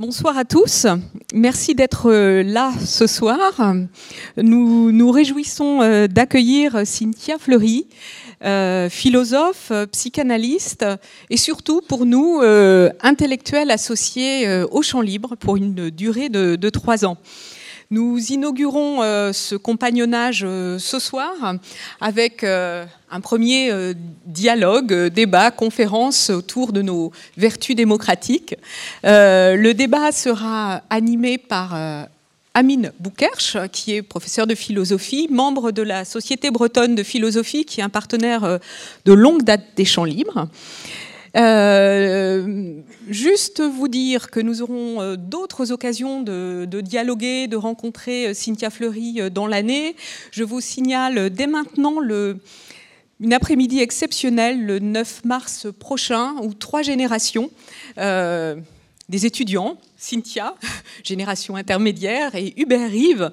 Bonsoir à tous. Merci d'être euh, là ce soir. Nous nous réjouissons euh, d'accueillir Cynthia Fleury, euh, philosophe, psychanalyste et surtout pour nous intellectuelle associée au Champ Libre pour une durée de, trois ans. Nous inaugurons ce compagnonnage ce soir avec un premier euh, dialogue, euh, débat, conférence autour de nos vertus démocratiques. Euh, le débat sera animé par Amine Boukerch, qui est professeur de philosophie, membre de la Société bretonne de philosophie, qui est un partenaire de longue date des Champs libres. Juste vous dire que nous aurons d'autres occasions de, dialoguer, de rencontrer Cynthia Fleury dans l'année. Je vous signale dès maintenant une après-midi exceptionnelle le 9 mars prochain où trois générations, euh, des étudiants, Cynthia, génération intermédiaire, et Hubert Rive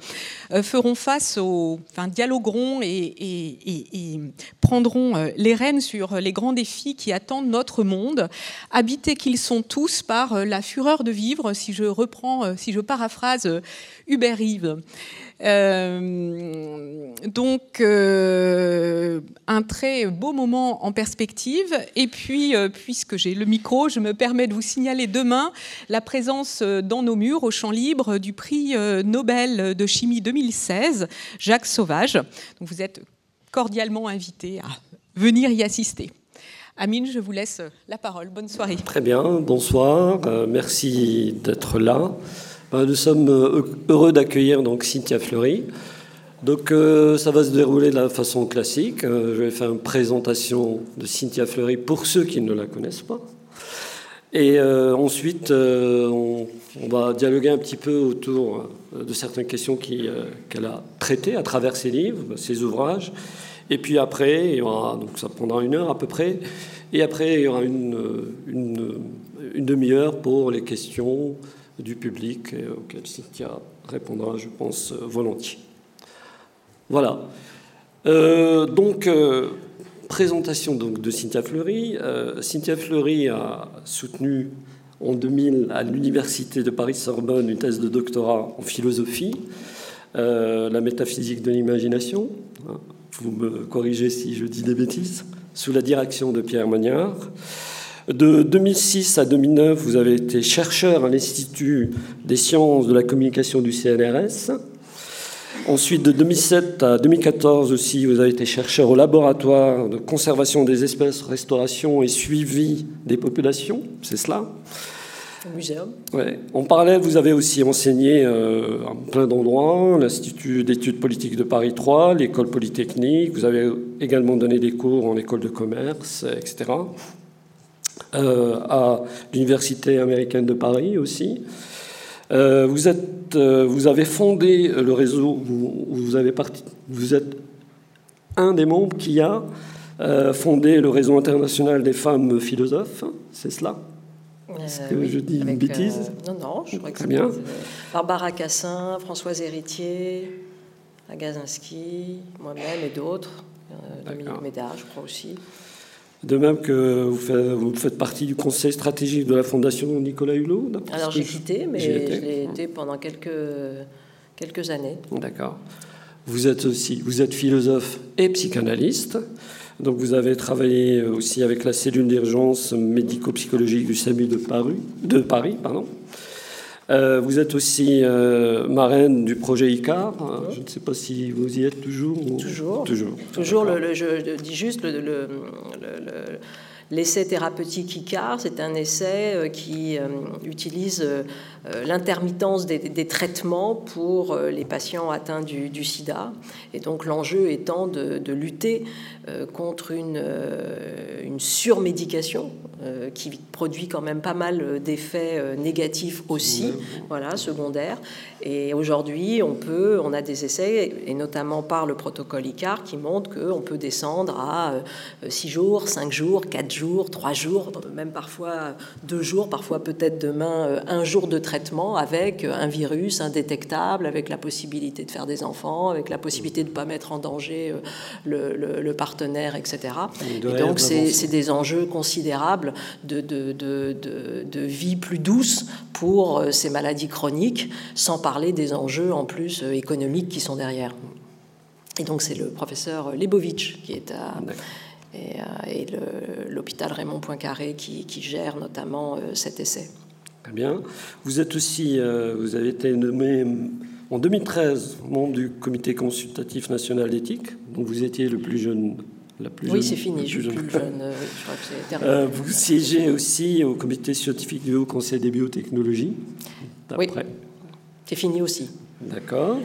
euh, feront face au, enfin, dialogueront et, prendront euh, les rênes sur les grands défis qui attendent notre monde, habités qu'ils sont tous par la fureur de vivre, si je reprends, si je paraphrase Hubert Rive. Euh, donc, euh, un très beau moment en perspective. Et puis, euh, puisque j'ai le micro, je me permets de vous signaler demain la présence dans nos murs, au champ libre, du prix Nobel de chimie 2016, Jacques Sauvage. Vous êtes cordialement invité à venir y assister. Amine, je vous laisse la parole. Bonne soirée. Très bien, bonsoir. merci d'être là. Bah, nous sommes euh, heureux d'accueillir donc Cynthia Fleury. Donc euh, ça va se dérouler de la façon classique. Euh, je vais faire une présentation de Cynthia Fleury pour ceux qui ne la connaissent pas. Et ensuite, on, va dialoguer un petit peu autour de certaines questions qu'elle a traitées à travers ses livres, ses ouvrages. Et puis après, il y aura, donc ça prendra une heure à peu près. Et après, il y aura une, une demi-heure pour les questions du public et auquel Cynthia répondra, je pense, volontiers. Voilà. Euh, donc, euh, présentation donc, de Cynthia Fleury. Euh, Cynthia Fleury a soutenu en 2000 à l'Université de Paris-Sorbonne une thèse de doctorat en philosophie, la métaphysique de l'imagination. Vous me corrigez si je dis des bêtises, sous la direction de Pierre Magnard. De 2006 à 2009, vous avez été chercheur à l'Institut des sciences de la communication du CNRS. Ensuite, de 2007 à 2014 aussi, vous avez été chercheur au laboratoire de conservation des espèces, restauration et suivi des populations. C'est cela? Au muséum. Ouais. En parallèle, vous avez aussi enseigné euh, à plein d'endroits, l'Institut d'études politiques de Paris 3, l'école polytechnique. Vous avez également donné des cours en école de commerce, etc. Euh, à l'Université américaine de Paris aussi. Euh, vous, êtes, euh, vous avez fondé le réseau, vous, avez parti, vous êtes un des membres qui a fondé le réseau international des femmes philosophes, c'est cela? Est-ce que je dis une bêtise? Non, non, je crois que c'est bien. Barbara Cassin, Françoise Héritier, Agazinski, moi-même et d'autres. Dominique Médard, je crois aussi. De même que vous faites, partie du conseil stratégique de la Fondation Nicolas Hulot Alors j'ai quitté, mais je l'ai été pendant quelques, quelques années. D'accord. Vous êtes aussi vous êtes philosophe et psychanalyste. Donc vous avez travaillé aussi avec la cellule d'urgence médico-psychologique du SAMU de Paris, de Paris pardon. Euh, vous êtes aussi euh, marraine du projet ICAR. Je ne sais pas si vous y êtes toujours. Toujours. Toujours. Toujours. Le, je dis juste le, L'essai thérapeutique ICAR, c'est un essai euh, qui utilise l'intermittence des, traitements pour les patients atteints du, sida. Et donc l'enjeu étant de, lutter contre une, une surmédication euh, qui produit quand même pas mal d'effets euh, négatifs aussi, voilà, secondaires. Et aujourd'hui, on peut, on a des essais, et notamment par le protocole ICAR, qui montrent qu'on peut descendre à 6 euh, jours, 5 jours, 4 jours, trois jours, même parfois deux jours, parfois peut-être demain un jour de traitement avec un virus indétectable, avec la possibilité de faire des enfants, avec la possibilité de ne pas mettre en danger le, partenaire, etc. Et, donc c'est des enjeux considérables de, de, de, vie plus douce pour ces maladies chroniques, sans parler des enjeux en plus économiques qui sont derrière. Et donc c'est le professeur Lebovitch qui est à et, euh, l'hôpital Raymond Poincaré qui, qui gère notamment euh, cet essai. Très bien. Vous êtes aussi, euh, vous avez été nommé en 2013 membre du Comité consultatif national d'éthique, donc vous étiez le plus jeune. La plus oui, c'est fini, je suis plus jeune. je crois que vous siégez aussi au Comité scientifique du Haut Conseil des biotechnologies. Oui, c'est fini aussi. D'accord.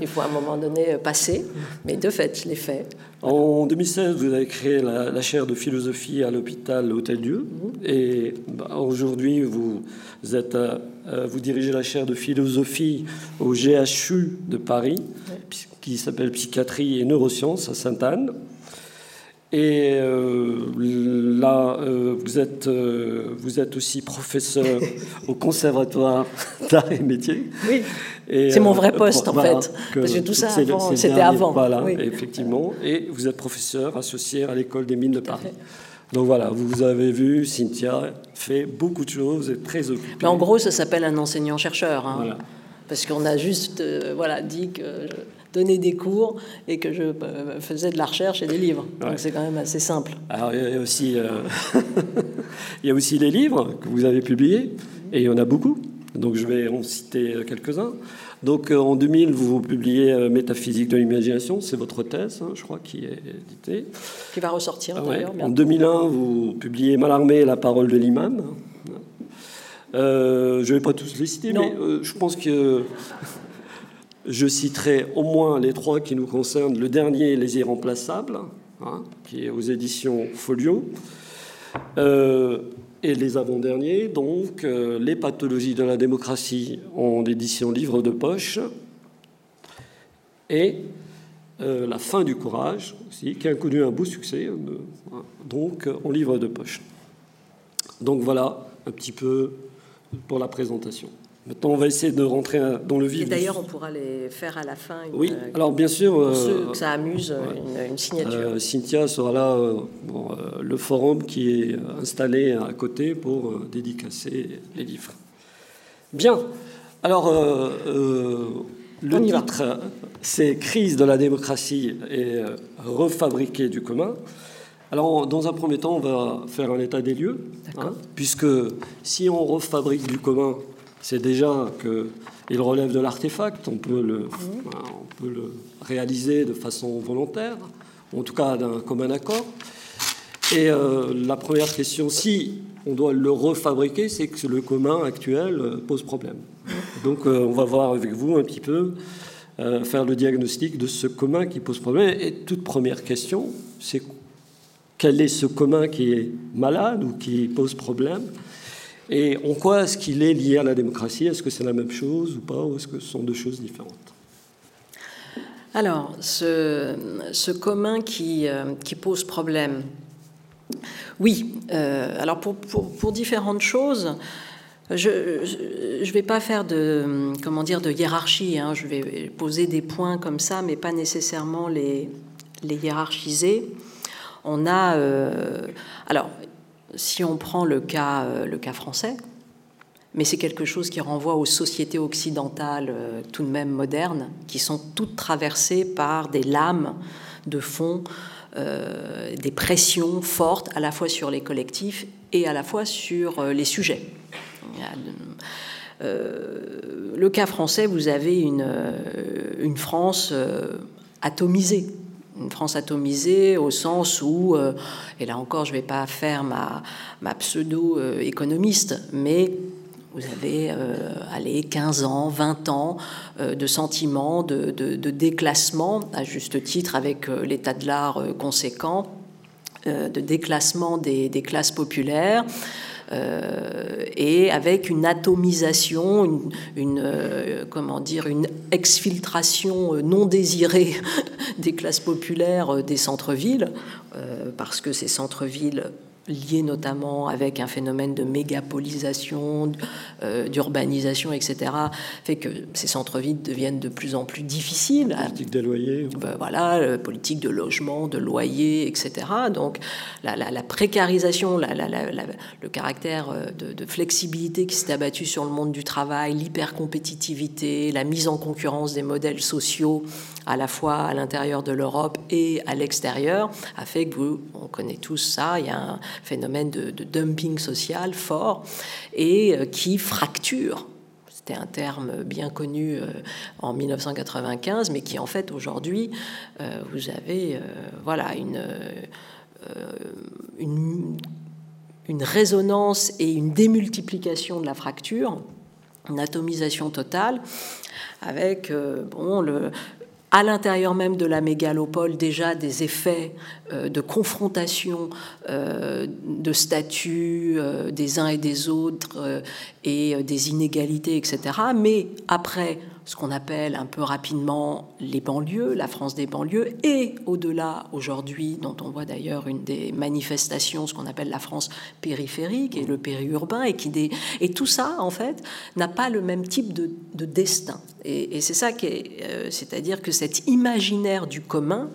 Il faut à un moment donné passer, mais de fait, je l'ai fait. En 2016, vous avez créé la, chaire de philosophie à l'hôpital Hôtel-Dieu. Mhm. Et bah, aujourd'hui, vous, êtes, euh, vous dirigez la chaire de philosophie au GHU de Paris, qui s'appelle Psychiatrie et Neurosciences à Sainte-Anne. Et euh, là, euh, vous, êtes, euh, vous êtes aussi professeur au Conservatoire d'art et métiers. Oui, c'est mon vrai poste en fait. Parce que tout ça, c'était avant. Voilà, effectivement. Et vous êtes professeur associé à l'École des mines de Paris. Donc voilà, vous avez vu, Cynthia fait beaucoup de choses, et très occupée. Mais en gros, ça s'appelle un enseignant-chercheur. Hein. Parce qu'on a juste voilà, dit que donner des cours et que je euh, faisais de la recherche et des livres. Donc c'est quand même assez simple. Alors il y a aussi, euh, il y a aussi les livres que vous avez publiés, et il y en a beaucoup. Donc je vais en citer quelques-uns. Donc euh, en 2000, vous publiez Métaphysique de l'imagination, c'est votre thèse, hein, je crois, qui est éditée. Qui va ressortir ah d'ailleurs. En 2001, vous publiez Malarmé, la parole de l'imam. je ne vais pas tous les citer, mais je pense que je citerai au moins les trois qui nous concernent. Le dernier, Les Irremplaçables, hein, qui est aux éditions Folio. Euh, et les avant-derniers, donc, euh, Les pathologies de la démocratie en édition livre de poche. Et euh, La fin du courage, aussi, qui a connu un beau succès, hein, donc en livre de poche. Donc voilà un petit peu pour la présentation. Maintenant, on va essayer de rentrer dans le vif. Et d'ailleurs, on pourra les faire à la fin. oui, euh, alors bien sûr. Pour ceux que ça amuse, une, signature. Euh, Cynthia sera là, euh, le forum qui est installé à côté pour dédicacer les livres. Bien. Alors, le titre, c'est Crise de la démocratie et refabriquer du commun. Alors, dans un premier temps, on va faire un état des lieux, hein, puisque si on refabrique du commun, c'est déjà qu'il relève de l'artefact, on, peut le, on peut le réaliser de façon volontaire, en tout cas d'un commun accord. Et euh, la première question, si on doit le refabriquer, c'est que le commun actuel euh, pose problème. Donc euh, on va voir avec vous un petit peu, faire le diagnostic de ce commun qui pose problème. Et toute première question, c'est quel est ce commun qui est malade ou qui pose problème? Et en quoi est-ce qu'il est lié à la démocratie? Est-ce que c'est la même chose ou pas Ou est-ce que ce sont deux choses différentes? Alors, ce, commun qui, euh, qui, pose problème, oui. Euh, alors, pour, différentes choses, je ne vais pas faire de, comment dire, de hiérarchie. Hein. Je vais poser des points comme ça, mais pas nécessairement les, les hiérarchiser. On a. Euh, alors, si on prend le cas, euh, le cas français, mais c'est quelque chose qui renvoie aux sociétés occidentales euh, tout de même modernes, qui sont toutes traversées par des lames de fond, euh, des pressions fortes à la fois sur les collectifs et à la fois sur les sujets. le cas français, vous avez une France atomisée une France atomisée au sens où, euh, et là encore je ne vais pas faire ma, pseudo-économiste, mais vous avez euh, allez, 15 ans, 20 ans euh, de sentiments de, déclassement, à juste titre avec l'état de l'art conséquent, de déclassement des classes populaires. Euh, et avec une atomisation, une, euh, comment dire, une exfiltration euh, non désirée des classes populaires des centres-villes, parce que ces centres-villes lié notamment avec un phénomène de mégapolisation, euh, d'urbanisation, etc., fait que ces centres-villes deviennent de plus en plus difficiles. Politique des loyers. Ben voilà, euh, politique de logement, de loyer, etc. Donc la, précarisation, le caractère euh, de, de flexibilité qui s'est abattu sur le monde du travail, l'hypercompétitivité, la mise en concurrence des modèles sociaux à la fois à l'intérieur de l'Europe et à l'extérieur, a fait que vous, on connaît tous ça, il y a un phénomène de, dumping social fort et euh, qui fracture. C'était un terme bien connu euh, en 1995, mais qui en fait aujourd'hui, euh, vous avez voilà une, résonance et une démultiplication de la fracture, une atomisation totale, avec bon, le, à l'intérieur même de la mégalopole déjà des effets euh, de confrontation euh, de statuts euh, des uns et des autres et des inégalités, etc. Mais après, ce qu'on appelle un peu rapidement les banlieues, la France des banlieues, et au-delà aujourd'hui, dont on voit d'ailleurs une des manifestations, ce qu'on appelle la France périphérique et le périurbain, et, qui et tout ça, en fait, n'a pas le même type de, destin. Et, c'est ça qui est, euh, c'est-à-dire que cet imaginaire du commun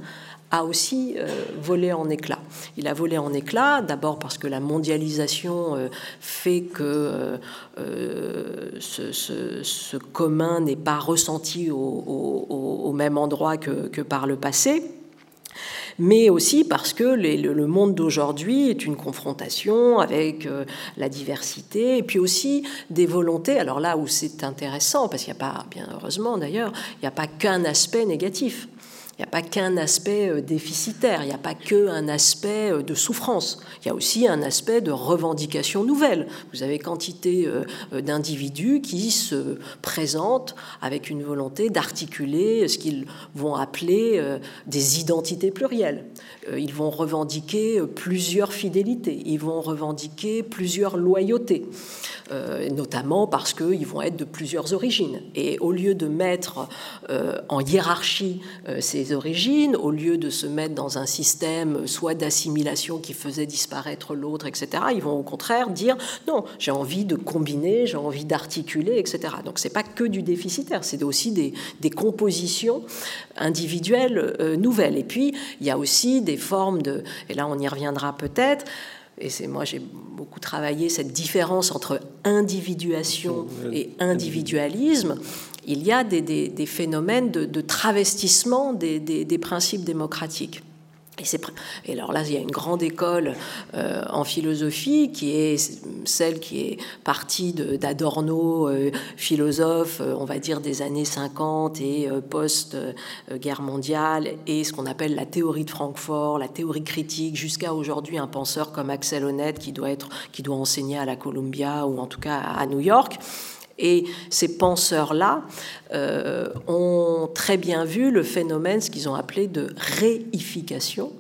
a aussi euh, volé en éclats. Il a volé en éclats, d'abord parce que la mondialisation euh, fait que euh, ce, commun n'est pas ressenti au, même endroit que, par le passé mais aussi parce que le, monde d'aujourd'hui est une confrontation avec la diversité et puis aussi des volontés. Alors là où c'est intéressant, parce qu'il n'y a pas, bien heureusement d'ailleurs, il n'y a pas qu'un aspect négatif. Il n'y a pas qu'un aspect euh, déficitaire, il n'y a pas qu'un aspect euh, de souffrance, il y a aussi un aspect de revendication nouvelle. Vous avez quantité euh, d'individus qui se présentent avec une volonté d'articuler ce qu'ils vont appeler des identités plurielles. Ils vont revendiquer plusieurs fidélités, ils vont revendiquer plusieurs loyautés. Notamment parce qu'ils vont être de plusieurs origines. Et au lieu de mettre en hiérarchie euh, origines, au lieu de se mettre dans un système soit d'assimilation qui faisait disparaître l'autre, etc., ils vont au contraire dire non, j'ai envie de combiner, j'ai envie d'articuler, etc. Donc c'est pas que du déficitaire, c'est aussi des, des compositions individuelles nouvelles. Et puis il y a aussi des formes de, et là on y reviendra peut-être, et c'est moi j'ai beaucoup travaillé cette différence entre individuation et individualisme, il y a des, phénomènes de, travestissement des principes démocratiques. Et, alors là, il y a une grande école euh, en philosophie qui est celle qui est partie d'Adorno, euh, philosophe, euh, on va dire des années 50 et post-guerre mondiale, et ce qu'on appelle la théorie de Francfort, la théorie critique, jusqu'à aujourd'hui un penseur comme Axel Honneth qui doit, être, qui doit enseigner à la Columbia ou en tout cas à New York. Et ces penseurs-là euh, ont très bien vu le phénomène, ce qu'ils ont appelé de réification.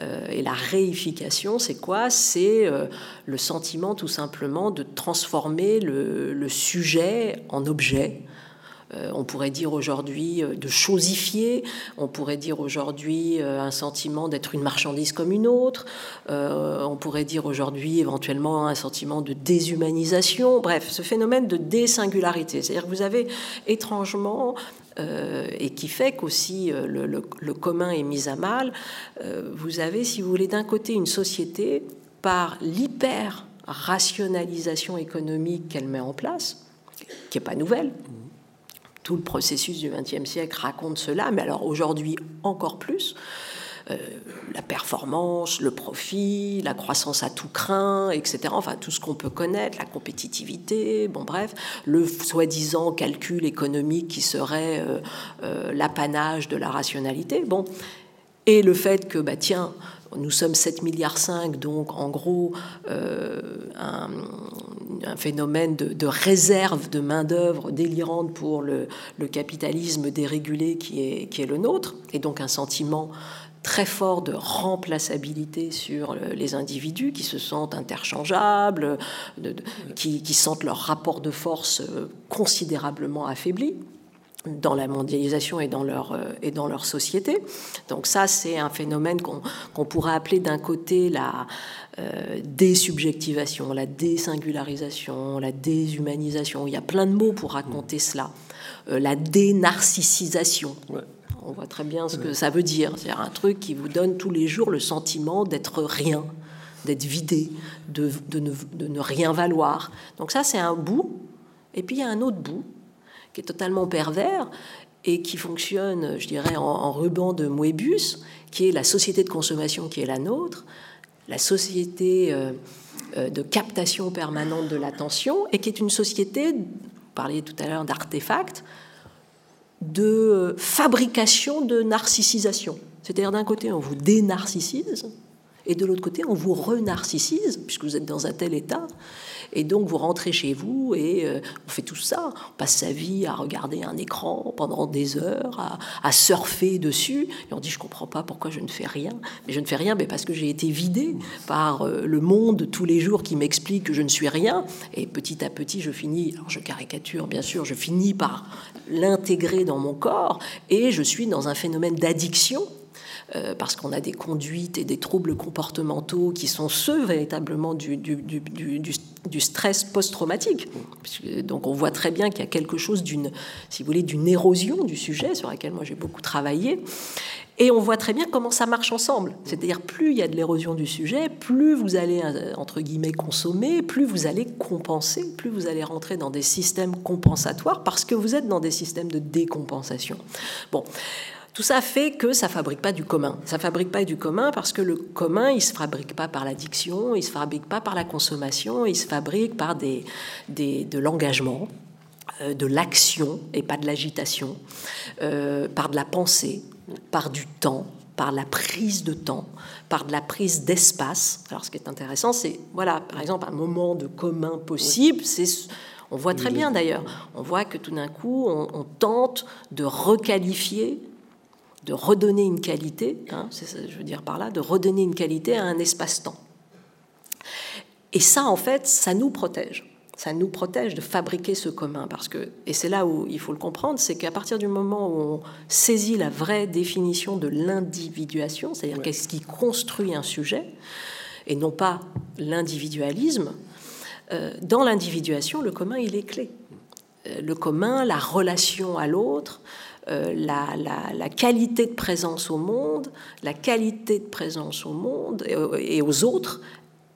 Euh, et la réification, c'est quoi? C'est euh, le sentiment tout simplement de transformer le sujet en objet, on pourrait dire aujourd'hui euh, de chosifier, on pourrait dire aujourd'hui euh, un sentiment d'être une marchandise comme une autre, on pourrait dire aujourd'hui éventuellement un sentiment de déshumanisation, bref, ce phénomène de désingularité. C'est-à-dire que vous avez étrangement et qui fait qu'aussi le, commun est mis à mal, vous avez, si vous voulez, d'un côté une société par l'hyper rationalisation économique qu'elle met en place, qui n'est pas nouvelle, tout le processus du XXe siècle raconte cela, mais alors aujourd'hui encore plus. Euh, la performance, le profit, la croissance à tout craint, etc. Enfin, tout ce qu'on peut connaître, la compétitivité, bon bref, le soi-disant calcul économique qui serait euh, euh, l'apanage de la rationalité. Bon, et le fait que, bah, tiens, nous sommes 7 milliards 5, donc en gros un, un phénomène de, réserve de main-d'œuvre délirante pour le, capitalisme dérégulé qui est, le nôtre, et donc un sentiment très fort de remplaçabilité sur les individus qui se sentent interchangeables, qui, qui sentent leur rapport de force considérablement affaibli. Dans la mondialisation et dans leur, euh, et dans leur société. Donc ça, c'est un phénomène qu'on pourrait appeler d'un côté la euh, désubjectivation, la désingularisation, la déshumanisation. Il y a plein de mots pour raconter cela. Euh, la dénarcissisation. On voit très bien ce que ça veut dire. C'est un truc qui vous donne tous les jours le sentiment d'être rien, d'être vidé, de, de, ne, de ne rien valoir. Donc ça, c'est un bout. Et puis il y a un autre bout qui est totalement pervers et qui fonctionne, je dirais, en, ruban de Moebius, qui est la société de consommation qui est la nôtre, la société euh, euh, de captation permanente de l'attention, et qui est une société, vous parliez tout à l'heure d'artefacts, de fabrication de narcissisation. C'est-à-dire d'un côté, on vous dénarcissise, et de l'autre côté, on vous renarcissise, puisque vous êtes dans un tel état, et donc vous rentrez chez vous et euh, on fait tout ça. On passe sa vie à regarder un écran pendant des heures, à, surfer dessus. Et on dit je comprends pas pourquoi je ne fais rien. Mais je ne fais rien mais parce que j'ai été vidé par euh, le monde tous les jours qui m'explique que je ne suis rien. Et petit à petit je finis, alors je caricature bien sûr, je finis par l'intégrer dans mon corps et je suis dans un phénomène d'addiction euh, parce qu'on a des conduites et des troubles comportementaux qui sont ceux véritablement du, du, stress post-traumatique. Donc on voit très bien qu'il y a quelque chose d'une, si vous voulez, d'une érosion du sujet sur laquelle moi j'ai beaucoup travaillé. Et on voit très bien comment ça marche ensemble. C'est-à-dire, plus il y a de l'érosion du sujet, plus vous allez, euh, entre guillemets, consommer, plus vous allez compenser, plus vous allez rentrer dans des systèmes compensatoires parce que vous êtes dans des systèmes de décompensation. Bon. Tout ça fait que ça fabrique pas du commun. Ça fabrique pas du commun parce que le commun, il se fabrique pas par l'addiction, il se fabrique pas par la consommation, il se fabrique par des, de l'engagement, euh, de l'action et pas de l'agitation, euh, par de la pensée, par du temps, par la prise de temps, par de la prise d'espace. Alors ce qui est intéressant, c'est, voilà, par exemple, un moment de commun possible, c'est... On voit très bien d'ailleurs, on voit que tout d'un coup, on, tente de requalifier de redonner une qualité, hein, je veux dire par là, de redonner une qualité à un espace-temps. Et ça, en fait, ça nous protège. Ça nous protège de fabriquer ce commun. Parce que, et c'est là où il faut le comprendre, c'est qu'à partir du moment où on saisit la vraie définition de l'individuation, c'est-à-dire qu'est-ce qui construit un sujet, et non pas l'individualisme, euh, dans l'individuation, le commun, il est clé. Euh, le commun, la relation à l'autre, euh, la, qualité de présence au monde, la qualité de présence au monde et, aux autres,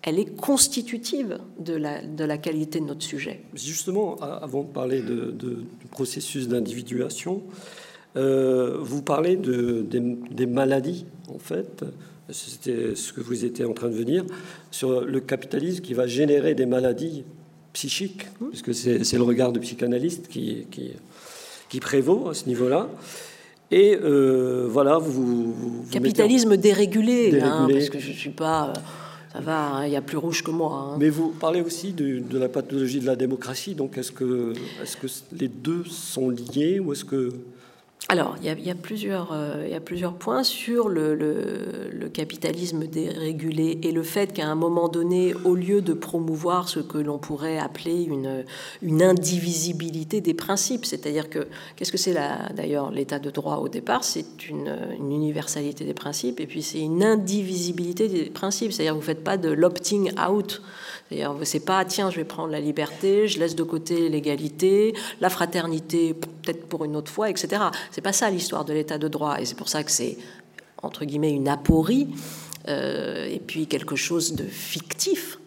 elle est constitutive de la, de la, qualité de notre sujet. Justement, avant de parler de, du processus d'individuation, euh, vous parlez de, des, maladies, en fait. C'était ce que vous étiez en train de venir sur le capitalisme qui va générer des maladies psychiques, mmh. puisque c'est le regard du psychanalyste qui, qui, qui prévaut à ce niveau-là. Et euh, voilà, vous. Capitalisme dérégulé, Hein, parce que je ne suis pas. Euh, ça va, hein, il y a plus rouge que moi. Hein. Mais vous parlez aussi de, de, la pathologie de la démocratie, donc est-ce que, est -ce que les deux sont liés ou est-ce que alors, il y, a, plusieurs, euh, il y a plusieurs points sur le, capitalisme dérégulé et le fait qu'à un moment donné, au lieu de promouvoir ce que l'on pourrait appeler une, une indivisibilité des principes, c'est-à-dire que, qu'est-ce que c'est d'ailleurs l'état de droit au départ? C'est une, une, universalité des principes et puis c'est une indivisibilité des principes, c'est-à-dire que vous ne faites pas de l'opting out D'ailleurs, c'est pas tiens, je vais prendre la liberté, je laisse de côté l'égalité, la fraternité, peut-être pour une autre fois, etc. C'est pas ça l'histoire de l'état de droit, et c'est pour ça que c'est entre guillemets une aporie euh, et puis quelque chose de fictif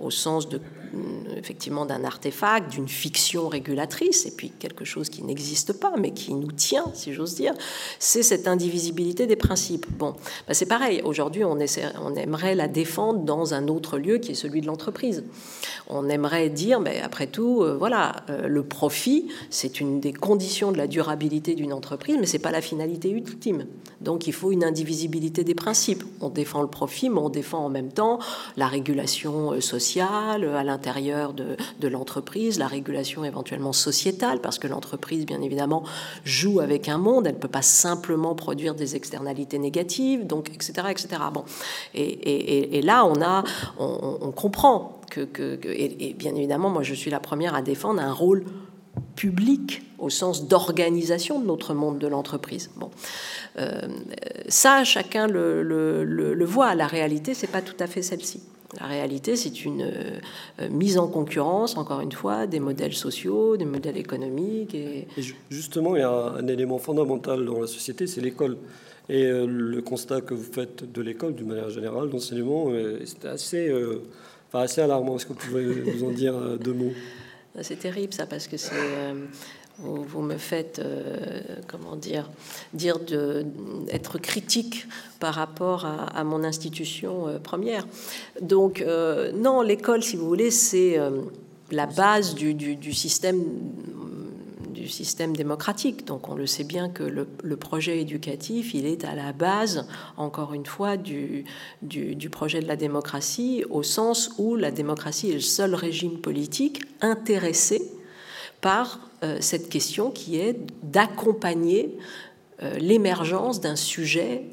au sens de, mm, effectivement d'un artefact, d'une fiction régulatrice, et puis quelque chose qui n'existe pas, mais qui nous tient, si j'ose dire, c'est cette indivisibilité des principes. Bon, bah, c'est pareil, aujourd'hui on, on aimerait la défendre dans un autre lieu qui est celui de l'entreprise. On aimerait dire, mais après tout, euh, voilà, euh, le profit, c'est une des conditions de la durabilité d'une entreprise, mais c'est pas la finalité ultime. Donc il faut une indivisibilité des principes. On défend le profit, mais on défend en même temps la régulation euh, sociale à l'intérieur de, l'entreprise, la régulation éventuellement sociétale, parce que l'entreprise, bien évidemment, joue avec un monde, elle ne peut pas simplement produire des externalités négatives, donc, etc. etc. Bon. Et, là, on, a, on, comprend que, que, et, bien évidemment, moi, je suis la première à défendre un rôle public au sens d'organisation de notre monde de l'entreprise. Bon, euh, ça, chacun le, le, voit. La réalité, c'est pas tout à fait celle-ci. La réalité, c'est une euh, mise en concurrence, encore une fois, des modèles sociaux, des modèles économiques. Et... justement, il y a un élément fondamental dans la société, c'est l'école. Et euh, le constat que vous faites de l'école, d'une manière générale, d'enseignement, c'est assez, enfin, assez alarmant. Est-ce que vous pouvez nous en dire deux mots? C'est terrible, ça, parce que c'est vous, me faites, euh, comment dire, dire d'être critique par rapport à, mon institution euh, première. Donc, euh, non, l'école, si vous voulez, c'est la base du, système du système démocratique. Donc on le sait bien que le, projet éducatif, il est à la base, encore une fois, du, projet de la démocratie, au sens où la démocratie est le seul régime politique intéressé par euh, cette question qui est d'accompagner euh, l'émergence d'un sujet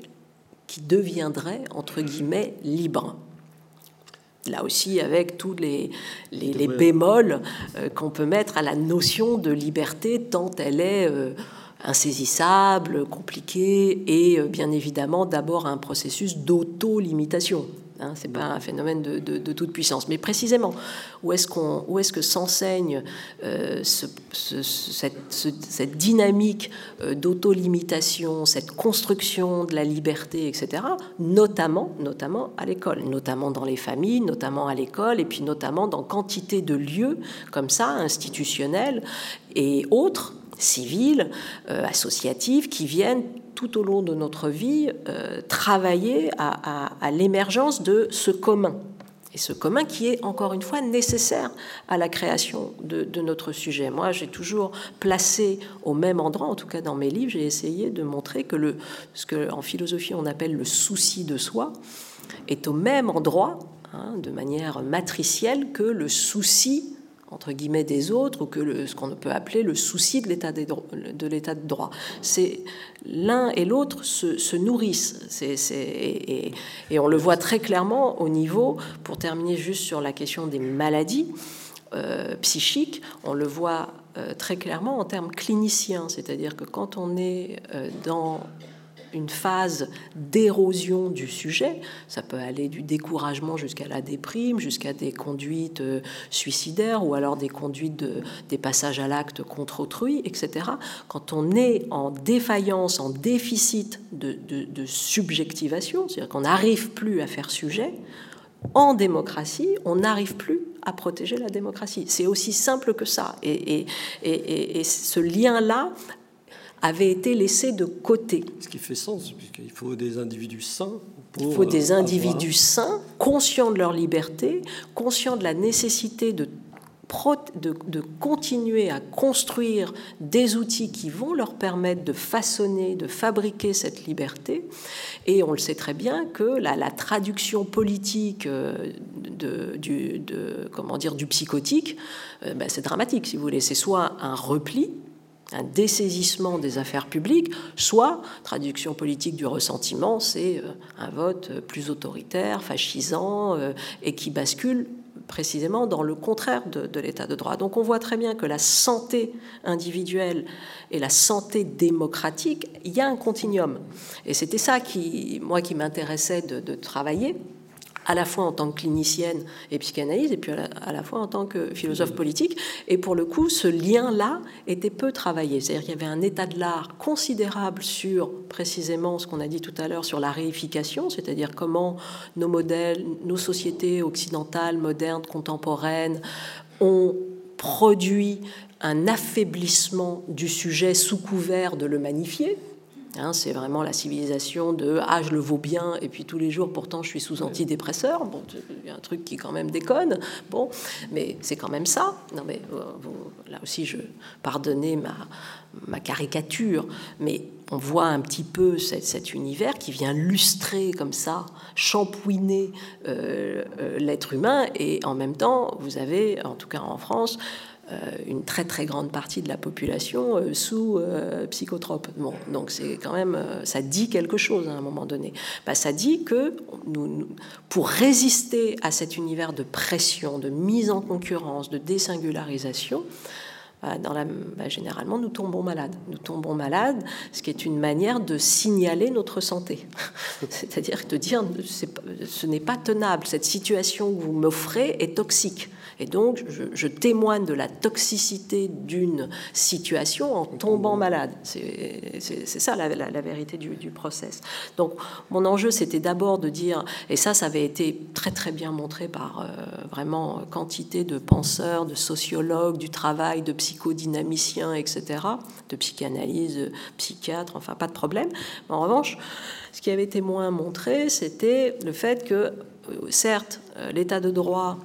qui deviendrait, entre guillemets, libre. Là aussi, avec tous les, les, bémols euh, qu'on peut mettre à la notion de liberté, tant elle est insaisissable, compliquée, et bien évidemment d'abord un processus d'auto-limitation. Hein, c'est pas un phénomène de, toute puissance. Mais précisément, où est-ce, qu'on, où est-ce que s'enseigne euh, cette, dynamique euh, d'auto-limitation, cette construction de la liberté, etc., notamment, notamment à l'école, notamment dans les familles, notamment à l'école, et puis notamment dans quantité de lieux comme ça, institutionnels et autres, civils, euh, associatifs, qui viennent tout au long de notre vie euh, travailler à, l'émergence de ce commun. Et ce commun qui est encore une fois nécessaire à la création de, notre sujet. Moi, j'ai toujours placé au même endroit, en tout cas dans mes livres, j'ai essayé de montrer que le, ce qu'en philosophie on appelle le souci de soi est au même endroit, hein, de manière matricielle, que le souci entre guillemets des autres ou que ce qu'on peut appeler le souci de l'état de l'état de droit. C'est l'un et l'autre se, nourrissent. et, on le voit très clairement au niveau, pour terminer juste sur la question des maladies euh, psychiques, on le voit euh, très clairement en termes cliniciens, c'est-à-dire que quand on est euh, dans une phase d'érosion du sujet. Ça peut aller du découragement jusqu'à la déprime, jusqu'à des conduites euh, suicidaires ou alors des conduites de, des passages à l'acte contre autrui, etc. Quand on est en défaillance, en déficit de, subjectivation, c'est-à-dire qu'on n'arrive plus à faire sujet, en démocratie, on n'arrive plus à protéger la démocratie. C'est aussi simple que ça. et, et, et ce lien-là avait été laissé de côté. Ce qui fait sens, puisqu'il faut des individus sains. Il faut des euh, individus sains, conscients de leur liberté, conscients de la nécessité de, de, de, continuer à construire des outils qui vont leur permettre de façonner, de fabriquer cette liberté. Et on le sait très bien que la, la traduction politique euh, de, du, de, comment dire, du psychotique, euh, ben c'est dramatique, si vous voulez. C'est soit un repli, un dessaisissement des affaires publiques, soit, traduction politique du ressentiment, c'est euh, un vote plus autoritaire, fascisant, euh, et qui bascule précisément dans le contraire de, l'état de droit. Donc on voit très bien que la santé individuelle et la santé démocratique, il y a un continuum. Et c'était ça qui, moi, qui m'intéressait de travailler à la fois en tant que clinicienne et psychanalyse, et puis à la, fois en tant que philosophe politique. Et pour le coup, ce lien-là était peu travaillé. C'est-à-dire qu'il y avait un état de l'art considérable sur précisément ce qu'on a dit tout à l'heure sur la réification, c'est-à-dire comment nos modèles, nos sociétés occidentales, modernes, contemporaines, ont produit un affaiblissement du sujet sous couvert de le magnifier, Hein, c'est vraiment la civilisation de ah je le vaux bien et puis tous les jours pourtant je suis sous antidépresseur. Bon, il y a un truc qui quand même déconne. Bon, mais c'est quand même ça. Non mais euh, là aussi je pardonnez ma ma caricature, mais on voit un petit peu cet, univers qui vient lustrer comme ça, champouiner euh, euh, l'être humain et en même temps vous avez en tout cas en France une très très grande partie de la population euh, sous euh, psychotrope. Bon, donc c'est quand même, ça dit quelque chose à un moment donné. Bah, ça dit que nous, pour résister à cet univers de pression, de mise en concurrence, de désingularisation, dans la, bah, généralement, nous tombons malades. Nous tombons malades, ce qui est une manière de signaler notre santé. C'est-à-dire de dire ce n'est pas tenable, cette situation que vous m'offrez est toxique. Et donc, je, témoigne de la toxicité d'une situation en tombant malade. C'est ça la, vérité du, du, process. Donc, mon enjeu, c'était d'abord de dire, et ça, ça avait été très très bien montré par euh, vraiment quantité de penseurs, de sociologues, du travail, de psychodynamiciens, etc., de psychanalyse, de psychiatres, enfin, pas de problème. en revanche, ce qui avait été moins montré, c'était le fait que, euh, certes, euh, l'état de droit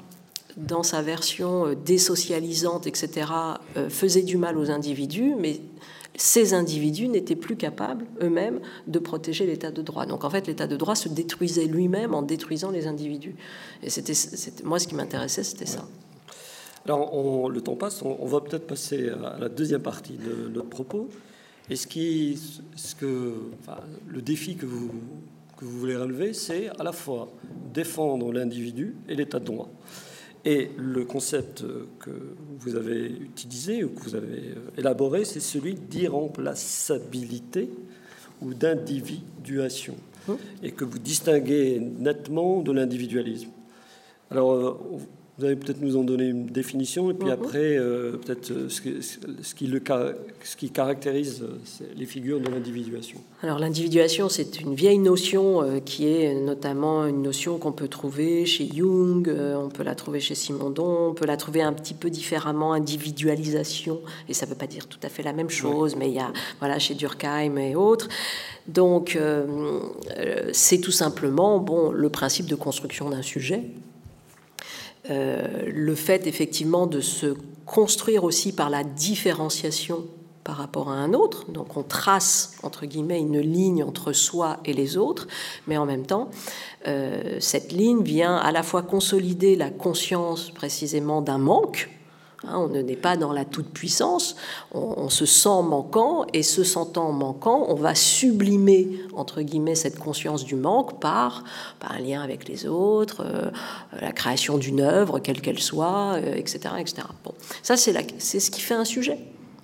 dans sa version euh, désocialisante, etc., euh, faisait du mal aux individus, mais ces individus n'étaient plus capables eux-mêmes de protéger l'état de droit. Donc en fait, l'état de droit se détruisait lui-même en détruisant les individus. Et c'était, moi, ce qui m'intéressait, c'était ça. Alors, le temps passe, on, va peut-être passer à la deuxième partie de notre propos. Et ce, qui, ce que, le défi que vous, que vous voulez relever, c'est à la fois défendre l'individu et l'état de droit. Et le concept que vous avez utilisé ou que vous avez élaboré, c'est celui d'irremplaçabilité ou d'individuation, hum. et que vous distinguez nettement de l'individualisme. Alors, euh, vous allez peut-être nous en donner une définition, et puis mhm. après, euh, peut-être euh, ce, ce, qui le, ce qui caractérise euh, les figures de l'individuation. Alors l'individuation, c'est une vieille notion qui est notamment une notion qu'on peut trouver chez Jung, on peut la trouver chez Simondon, on peut la trouver un petit peu différemment, individualisation, et ça ne veut pas dire tout à fait la même chose, mais il y a voilà, chez Durkheim et autres. Donc c'est tout simplement bon, le principe de construction d'un sujet le fait effectivement de se construire aussi par la différenciation par rapport à un autre. Donc on trace, entre guillemets, une ligne entre soi et les autres, mais en même temps, euh, cette ligne vient à la fois consolider la conscience précisément d'un manque, Hein, on n'est pas dans la toute-puissance, on, se sent manquant, et se sentant manquant, on va sublimer, entre guillemets, cette conscience du manque par, un lien avec les autres, euh, la création d'une œuvre, quelle qu'elle soit, etc. Euh, etc. Bon, ça, c'est ce qui fait un sujet.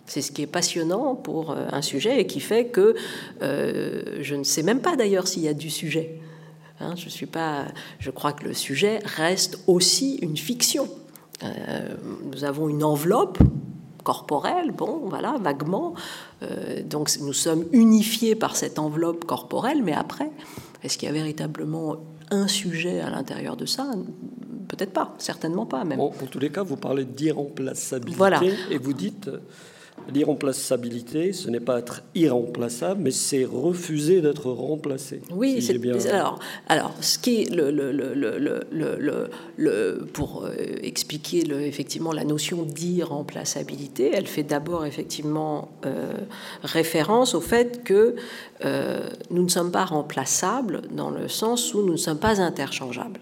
C'est ce qui est passionnant pour euh, un sujet et qui fait que je ne sais même pas d'ailleurs s'il y a du sujet. Hein, je, suis pas, je crois que le sujet reste aussi une fiction. Euh, nous avons une enveloppe corporelle, bon, voilà, vaguement. Euh, donc nous sommes unifiés par cette enveloppe corporelle, mais après, est-ce qu'il y a véritablement un sujet à l'intérieur de ça? Peut-être pas, certainement pas même. en tous les cas, vous parlez d'irremplaçabilité et vous dites L'irremplaçabilité, ce n'est pas être irremplaçable, mais c'est refuser d'être remplacé. Oui, c'est bien... alors, alors, ce qui est le, le, le, le pour euh, expliquer effectivement la notion d'irremplaçabilité, elle fait d'abord effectivement euh, référence au fait que euh, nous ne sommes pas remplaçables dans le sens où nous ne sommes pas interchangeables.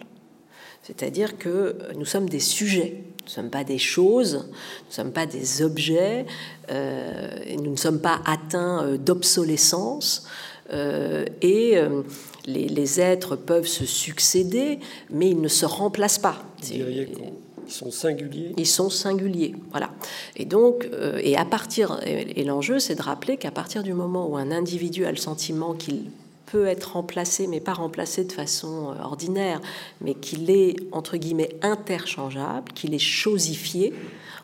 C'est-à-dire que nous sommes des sujets nous ne sommes pas des choses, nous ne sommes pas des objets, euh, nous ne sommes pas atteints euh, d'obsolescence. Euh, et les, êtres peuvent se succéder, mais ils ne se remplacent pas. Ils sont singuliers? Ils sont singuliers, voilà. Et donc, et à partir, et l'enjeu, c'est de rappeler qu'à partir du moment où un individu a le sentiment qu'il peut être remplacé, mais pas remplacé de façon euh, ordinaire, mais qu'il est, entre guillemets, interchangeable, qu'il est chosifié,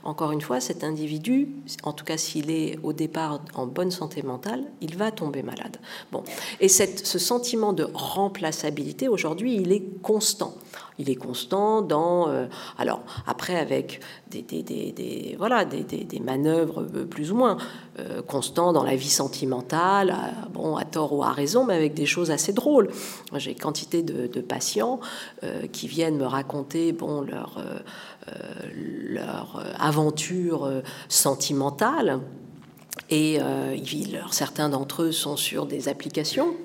encore une fois, cet individu, en tout cas s'il est au départ en bonne santé mentale, il va tomber malade. Bon. Et cette, ce sentiment de remplaçabilité, aujourd'hui, il est constant. Il est constant dans... Euh, alors, après, avec des, des, des, voilà, des, manœuvres plus ou moins euh, constants dans la vie sentimentale, bon, à tort ou à raison, mais avec des choses assez drôles. J'ai quantité de, patients euh, qui viennent me raconter bon, leur euh, leur euh, aventure euh, sentimentale. Et certains d'entre eux sont sur des applications.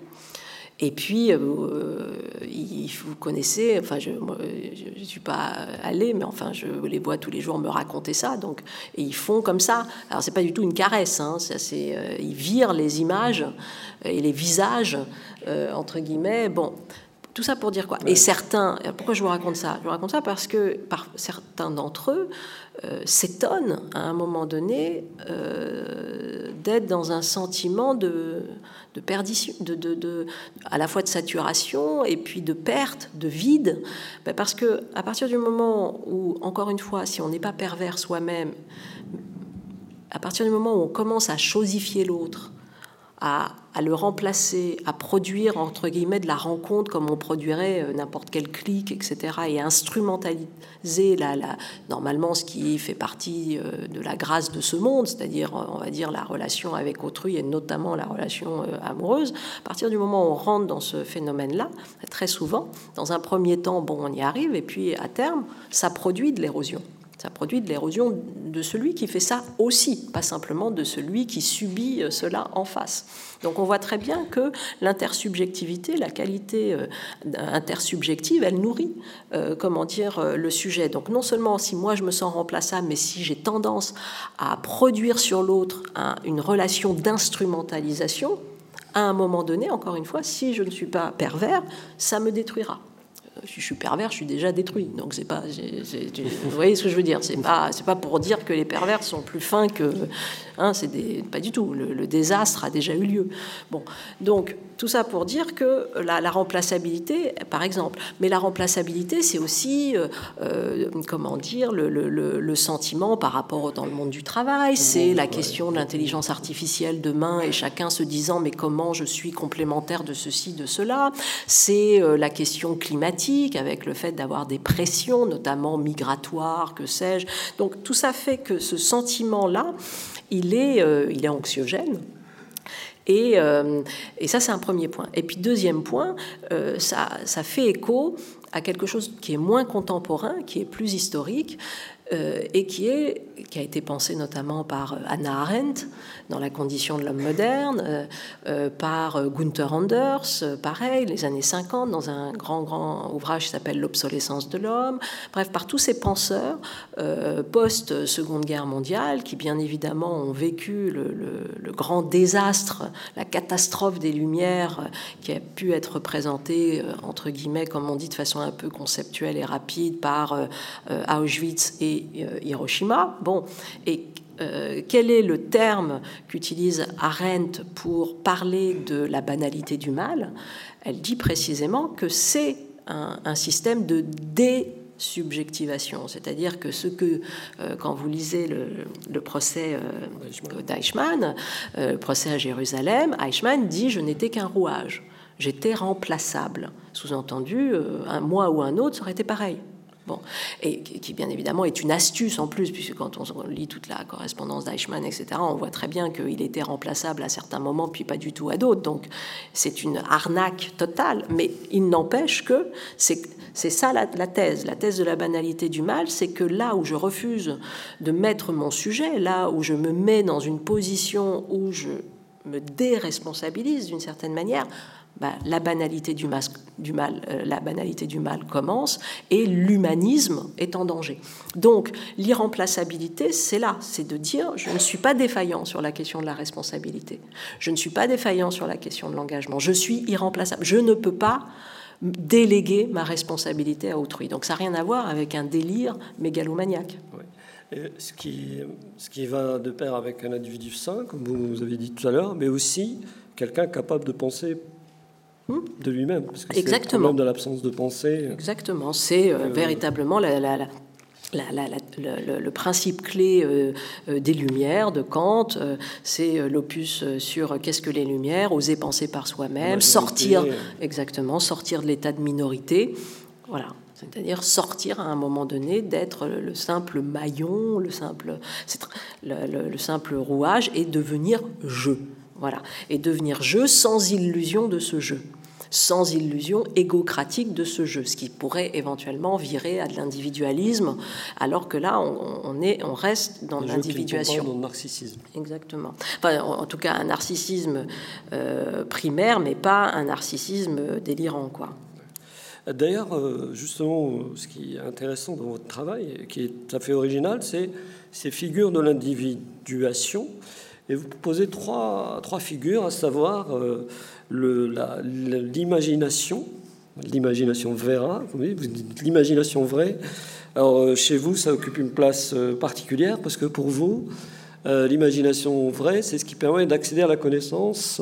Et puis, vous connaissez, enfin, je ne suis pas allée, mais enfin, je les vois tous les jours me raconter ça. Donc, et ils font comme ça. Alors, c'est pas du tout une caresse, hein, ça, ils virent les images et les visages, entre guillemets. Bon, tout ça pour dire quoi? Et certains, pourquoi je vous raconte ça? Je vous raconte ça parce que par, certains d'entre eux euh, s'étonnent à un moment donné euh, d'être dans un sentiment de, de perdition, de, de, à la fois de saturation et puis de perte, de vide, ben parce que à partir du moment où, encore une fois, si on n'est pas pervers soi-même, à partir du moment où on commence à chosifier l'autre, à, le remplacer, à produire entre guillemets de la rencontre comme on produirait euh, n'importe quel clic, etc. Et instrumentaliser la, normalement ce qui fait partie euh, de la grâce de ce monde, c'est-à-dire on va dire la relation avec autrui et notamment la relation euh, amoureuse. À partir du moment où on rentre dans ce phénomène-là, très souvent, dans un premier temps, bon, on y arrive, et puis à terme, ça produit de l'érosion. Ça produit de l'érosion de celui qui fait ça aussi, pas simplement de celui qui subit euh, cela en face. Donc on voit très bien que l'intersubjectivité, la qualité euh, intersubjective, elle nourrit, euh, comment dire, le sujet. Donc non seulement si moi je me sens remplaçable, mais si j'ai tendance à produire sur l'autre une relation d'instrumentalisation, à un moment donné, encore une fois, si je ne suis pas pervers, ça me détruira je suis pervers, je suis déjà détruit. Donc c'est pas, vous voyez ce que je veux dire? C'est pas, c'est pas pour dire que les pervers sont plus fins que, hein, c'est pas du tout. Le, désastre a déjà eu lieu. Bon, donc tout ça pour dire que la, remplaçabilité, par exemple, mais la remplaçabilité, c'est aussi, euh, euh, comment dire, le, sentiment par rapport dans le monde du travail. C'est la question de l'intelligence artificielle demain et chacun se disant mais comment je suis complémentaire de ceci, de cela? C'est euh, la question climatique avec le fait d'avoir des pressions, notamment migratoires, que sais-je. Donc tout ça fait que ce sentiment-là, il est, euh, il est anxiogène. Et, euh, et ça, c'est un premier point. Et puis deuxième point, euh, ça, ça fait écho à quelque chose qui est moins contemporain, qui est plus historique, et qui, est, qui a été pensé notamment par Anna Arendt, dans la condition de l'homme moderne, euh, euh, par euh, Gunther Anders, pareil, les années 50, dans un grand, grand ouvrage qui s'appelle L'obsolescence de l'homme. Bref, par tous ces penseurs post-Seconde Guerre mondiale, qui bien évidemment ont vécu le, grand désastre, la catastrophe des Lumières, qui a pu être représentée, entre guillemets, comme on dit, de façon un peu conceptuelle et rapide, par Auschwitz et Hiroshima. Bon, et euh, quel est le terme qu'utilise Arendt pour parler de la banalité du mal? Elle dit précisément que c'est un, système de désubjectivation, c'est-à-dire que ce que, euh, quand vous lisez le, procès euh, d'Eichmann, le procès à Jérusalem, Eichmann dit Je n'étais qu'un rouage, j'étais remplaçable. Sous-entendu, un moi ou un autre, ça aurait été pareil. Et qui, bien évidemment, est une astuce en plus, puisque quand on lit toute la correspondance d'Eichmann, etc., on voit très bien qu'il était remplaçable à certains moments, puis pas du tout à d'autres. Donc, c'est une arnaque totale. Mais il n'empêche que c'est. C'est ça la, la, thèse. La thèse de la banalité du mal, c'est que là où je refuse de mettre mon sujet, là où je me mets dans une position où je me déresponsabilise d'une certaine manière, bah, la banalité du, du mal, euh, la banalité du mal commence et l'humanisme est en danger. Donc l'irremplaçabilité, c'est là, c'est de dire je ne suis pas défaillant sur la question de la responsabilité, je ne suis pas défaillant sur la question de l'engagement, je suis irremplaçable, je ne peux pas déléguer ma responsabilité à autrui. Donc ça n'a rien à voir avec un délire mégalomaniaque. ce, qui, ce qui va de pair avec un individu sain, comme vous avez dit tout à l'heure, mais aussi quelqu'un capable de penser de lui-même, parce que c'est le problème de l'absence de pensée. Exactement, c'est euh, euh, véritablement la, le, principe clé euh, des Lumières de Kant, c'est l'opus sur qu'est-ce que les Lumières, oser penser par soi-même, sortir, exactement, sortir de l'état de minorité. Voilà. C'est-à-dire sortir à un moment donné d'être le simple maillon, le simple, le, simple rouage et devenir je. Voilà. Et devenir je sans illusion de ce jeu sans illusion égocratique de ce jeu, ce qui pourrait éventuellement virer à de l'individualisme, alors que là, on, est, on reste dans l'individuation. Dans le narcissisme. Exactement. Enfin, en, tout cas, un narcissisme euh, primaire, mais pas un narcissisme délirant, quoi. D'ailleurs, euh, justement, ce qui est intéressant dans votre travail, qui est tout à fait original, c'est ces figures de l'individuation. Et vous proposez trois, trois figures, à savoir euh, l'imagination, l'imagination vera, dites l'imagination vraie. Alors chez vous, ça occupe une place particulière parce que pour vous, l'imagination vraie, c'est ce qui permet d'accéder à la connaissance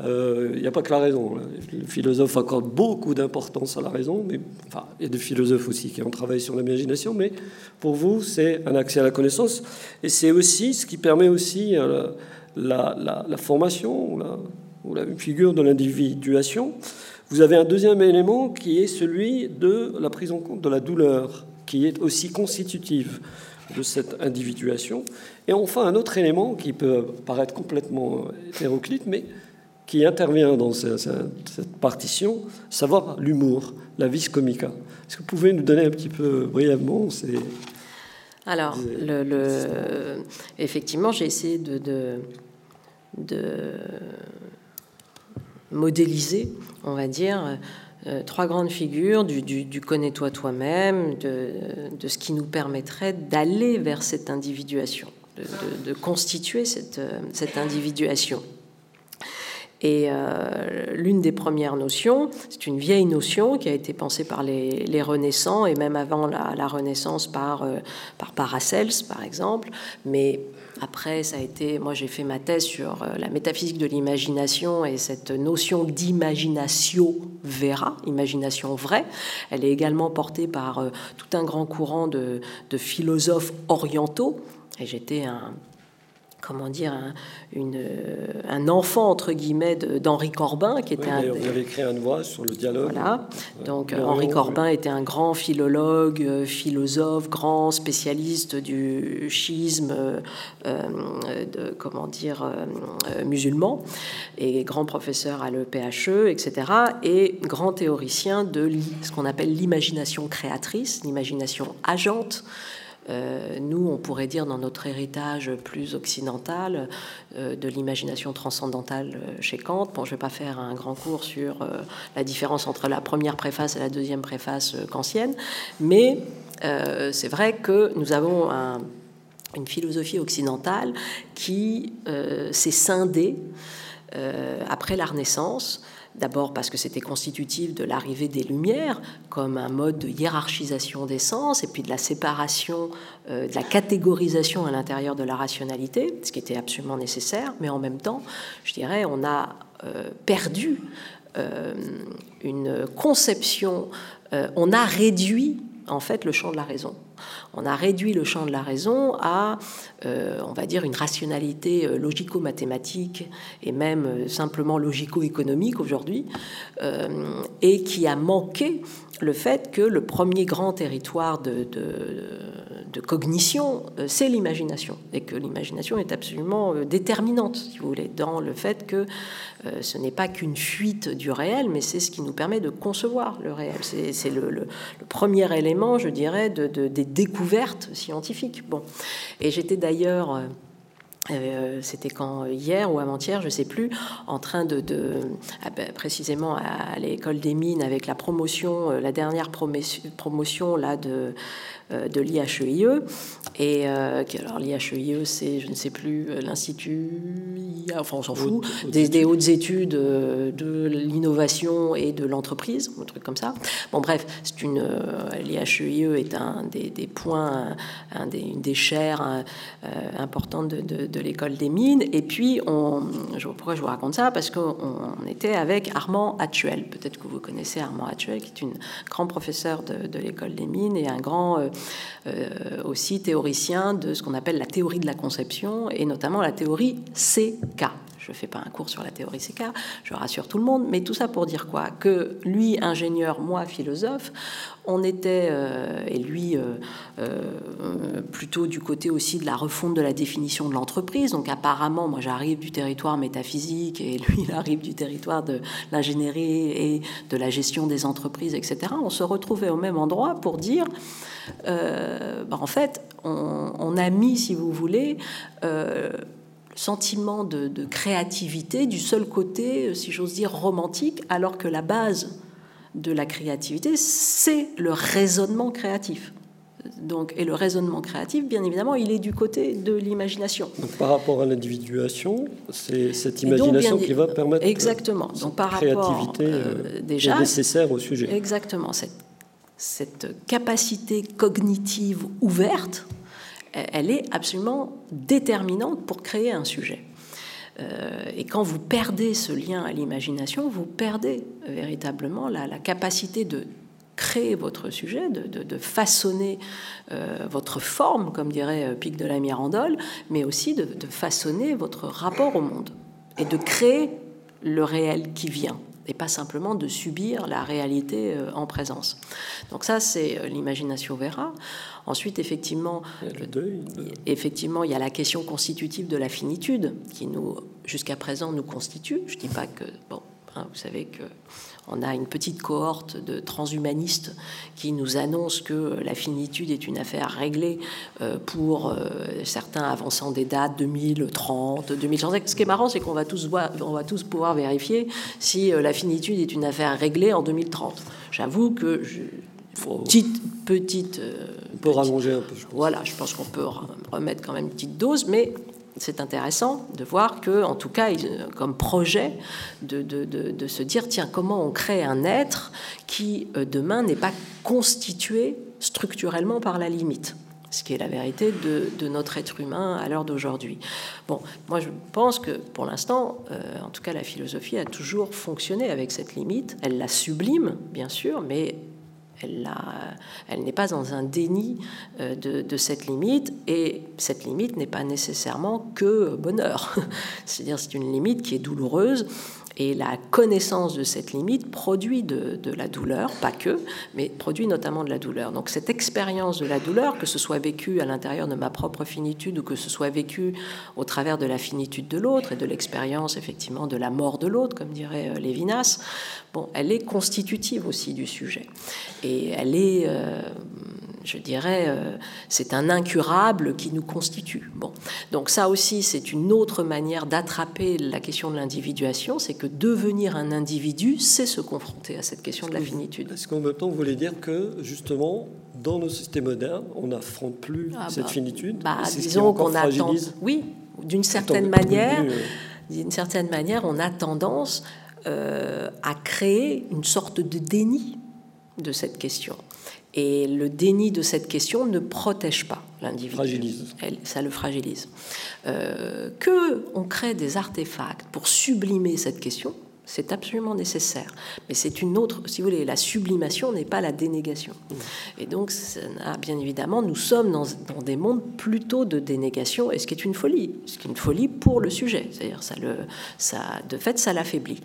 il euh, n'y a pas que la raison. Hein. Le philosophe accorde beaucoup d'importance à la raison, mais enfin, il y a des philosophes aussi qui ont travaillé sur l'imagination, mais pour vous, c'est un accès à la connaissance, et c'est aussi ce qui permet aussi euh, la, la, formation ou la, figure de l'individuation. Vous avez un deuxième élément qui est celui de la prise en compte de la douleur, qui est aussi constitutive de cette individuation. Et enfin, un autre élément qui peut paraître complètement hétéroclite, mais qui intervient dans cette partition, savoir l'humour, la vis comica. Est-ce que vous pouvez nous donner un petit peu brièvement ces... Alors, le, effectivement, j'ai essayé de, de, modéliser, on va dire, euh, trois grandes figures du, du, connais-toi toi-même, de, ce qui nous permettrait d'aller vers cette individuation, de, constituer cette, cette individuation. Et euh, l'une des premières notions, c'est une vieille notion qui a été pensée par les, les Renaissants et même avant la, Renaissance par, euh, par Paracels, par exemple. Mais après, ça a été, moi j'ai fait ma thèse sur euh, la métaphysique de l'imagination et cette notion d'imagination vera, imagination vraie. Elle est également portée par tout un grand courant de, de philosophes orientaux. Et j'étais un comment dire, un, une, un enfant, entre guillemets, d'Henri Corbin, qui était un... Vous avez écrit un ouvrage sur le dialogue. Voilà. Donc, Henri Corbin était un grand philologue, euh, philosophe, grand spécialiste du schisme, euh, de, comment dire, euh, musulman, et grand professeur à l'EPHE, etc., et grand théoricien de ce qu'on appelle l'imagination créatrice, l'imagination agente, euh, nous, on pourrait dire dans notre héritage plus occidental euh, de l'imagination transcendantale euh, chez Kant. Bon, je ne vais pas faire un grand cours sur la différence entre la première préface et la deuxième préface kantienne, mais c'est vrai que nous avons une philosophie occidentale qui s'est scindée après la Renaissance D'abord parce que c'était constitutif de l'arrivée des Lumières comme un mode de hiérarchisation des sens et puis de la séparation, euh, de la catégorisation à l'intérieur de la rationalité, ce qui était absolument nécessaire. Mais en même temps, je dirais, on a euh, perdu euh, une conception, on a réduit en fait le champ de la raison. On a réduit le champ de la raison à, euh, on va dire, une rationalité euh, logico-mathématique et même euh, simplement logico-économique aujourd'hui, et qui a manqué le fait que le premier grand territoire de, de, cognition, c'est l'imagination, et que l'imagination est absolument déterminante, si vous voulez, dans le fait que ce n'est pas qu'une fuite du réel, mais c'est ce qui nous permet de concevoir le réel. C'est le, premier élément, je dirais, de, des découverte scientifique. Bon, et j'étais d'ailleurs euh, euh, c'était quand hier ou avant-hier, je ne sais plus, en train de, ah ben, précisément à, l'école des mines avec la promotion, euh, la dernière promotion là de euh, de l'IHEIE. Et euh, alors l'IHEIE, c'est, je ne sais plus, euh, l'Institut, enfin on s'en fout, des, hautes études de l'innovation et de l'entreprise, un truc comme ça. Bon bref, c'est une l'IHEIE est un des, points, un des, une des chaires importantes de, de, l'école des mines. Et puis, on, je, pourquoi je vous raconte ça? Parce qu'on était avec Armand Actuel. Peut-être que vous connaissez Armand Actuel, qui est une grand professeur de, l'école des mines et un grand euh, aussi théoricien de ce qu'on appelle la théorie de la conception et notamment la théorie CK. Je ne fais pas un cours sur la théorie CK, je rassure tout le monde, mais tout ça pour dire quoi? Que lui, ingénieur, moi, philosophe, on était, euh, et lui, euh, plutôt du côté aussi de la refonte de la définition de l'entreprise. Donc apparemment, moi j'arrive du territoire métaphysique et lui, il arrive du territoire de l'ingénierie et de la gestion des entreprises, etc. On se retrouvait au même endroit pour dire euh, bah, en fait, on, a mis, si vous voulez, euh, le sentiment de, créativité du seul côté, si j'ose dire, romantique, alors que la base de la créativité, c'est le raisonnement créatif. Donc, et le raisonnement créatif, bien évidemment, il est du côté de l'imagination. par rapport à l'individuation, c'est cette imagination qui va permettre exactement. Donc, par créativité rapport, déjà, nécessaire au sujet. Exactement. Cette, cette capacité cognitive ouverte, elle est absolument déterminante pour créer un sujet. Euh, et quand vous perdez ce lien à l'imagination, vous perdez véritablement la, capacité de créer votre sujet, de, façonner euh, votre forme, comme dirait euh, Pic de la Mirandole, mais aussi de, façonner votre rapport au monde et de créer le réel qui vient et pas simplement de subir la réalité en présence. Donc ça, c'est l'imagination verra. Ensuite, effectivement, effectivement, il y a la question constitutive de la finitude qui nous, jusqu'à présent, nous constitue. Je ne dis pas que, bon, hein, vous savez que on a une petite cohorte de transhumanistes qui nous annoncent que la finitude est une affaire réglée euh, pour euh, certains avançant des dates 2030, 2035. Ce qui est marrant, c'est qu'on va tous on va tous pouvoir vérifier si euh, la finitude est une affaire réglée en 2030. J'avoue que je, petite, petite. on peut rallonger un peu. Je Voilà, je pense qu'on peut remettre quand même une petite dose, mais c'est intéressant de voir que, en tout cas, comme projet, de, de, de, se dire tiens, comment on crée un être qui euh, demain n'est pas constitué structurellement par la limite ce qui est la vérité de, notre être humain à l'heure d'aujourd'hui. Bon, moi je pense que pour l'instant, euh, en tout cas la philosophie a toujours fonctionné avec cette limite. Elle la sublime, bien sûr, mais elle, n'est pas dans un déni euh, de, cette limite, et cette limite n'est pas nécessairement que bonheur. C'est-à-dire c'est une limite qui est douloureuse, et la connaissance de cette limite produit de, la douleur, pas que, mais produit notamment de la douleur. Donc cette expérience de la douleur, que ce soit vécue à l'intérieur de ma propre finitude ou que ce soit vécue au travers de la finitude de l'autre et de l'expérience effectivement de la mort de l'autre, comme dirait euh, Lévinas, bon, elle est constitutive aussi du sujet. Et elle est... Euh, je dirais, euh, c'est un incurable qui nous constitue. Bon. Donc ça aussi, c'est une autre manière d'attraper la question de l'individuation, c'est que devenir un individu, c'est se confronter à cette question de la finitude. Est-ce qu'en même temps, vous voulez dire que, justement, dans nos sociétés modernes, on n'affronte plus ah cette bah, finitude bah, Disons qu'on attend... Oui, d'une certaine manière, euh, d'une certaine manière, on a tendance euh, à créer une sorte de déni de cette question. Et le déni de cette question ne protège pas l'individu. Fragilise. ça le fragilise. Euh, que on crée des artefacts pour sublimer cette question, c'est absolument nécessaire. Mais c'est une autre, si vous voulez, la sublimation n'est pas la dénégation. Et donc, bien évidemment, nous sommes dans, des mondes plutôt de dénégation, et ce qui est une folie, ce qui est une folie pour le sujet. C'est-à-dire, ça de fait, ça l'affaiblit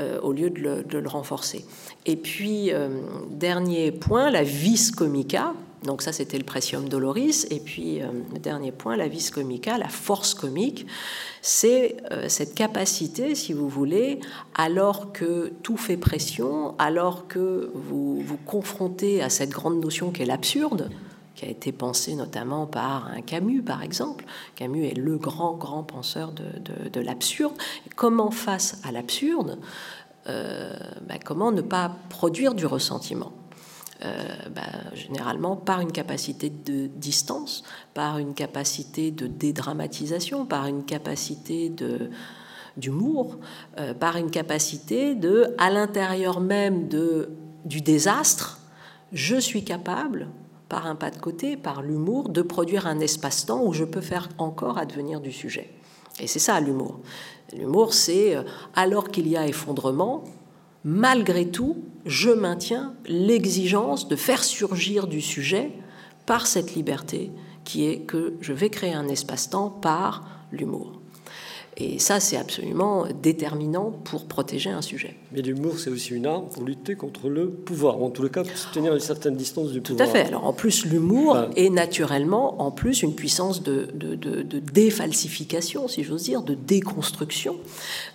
euh, au lieu de le, de le, renforcer. Et puis, euh, dernier point, la vis comica. Donc ça, c'était le Precium Doloris. Et puis, euh, le dernier point, la vis comica, la force comique c'est euh, cette capacité, si vous voulez, alors que tout fait pression, alors que vous vous confrontez à cette grande notion qu'est l'absurde, qui a été pensée notamment par un Camus, par exemple. Camus est le grand, grand penseur de, l'absurde. Comment face à l'absurde, euh, ben, comment ne pas produire du ressentiment? Bah, généralement par une capacité de distance, par une capacité de dédramatisation, par une capacité de d'humour, euh, par une capacité de, à l'intérieur même de, du désastre, je suis capable, par un pas de côté, par l'humour, de produire un espace-temps où je peux faire encore advenir du sujet. Et c'est ça l'humour. L'humour, c'est euh, alors qu'il y a effondrement, malgré tout, je maintiens l'exigence de faire surgir du sujet par cette liberté qui est que je vais créer un espace-temps par l'humour. Et ça, c'est absolument déterminant pour protéger un sujet. Mais l'humour, c'est aussi une arme pour lutter contre le pouvoir, en tout cas pour se tenir à une certaine distance du pouvoir. Tout à fait. Alors en plus, l'humour est naturellement, en plus, une puissance de, de, défalsification, si j'ose dire, de déconstruction,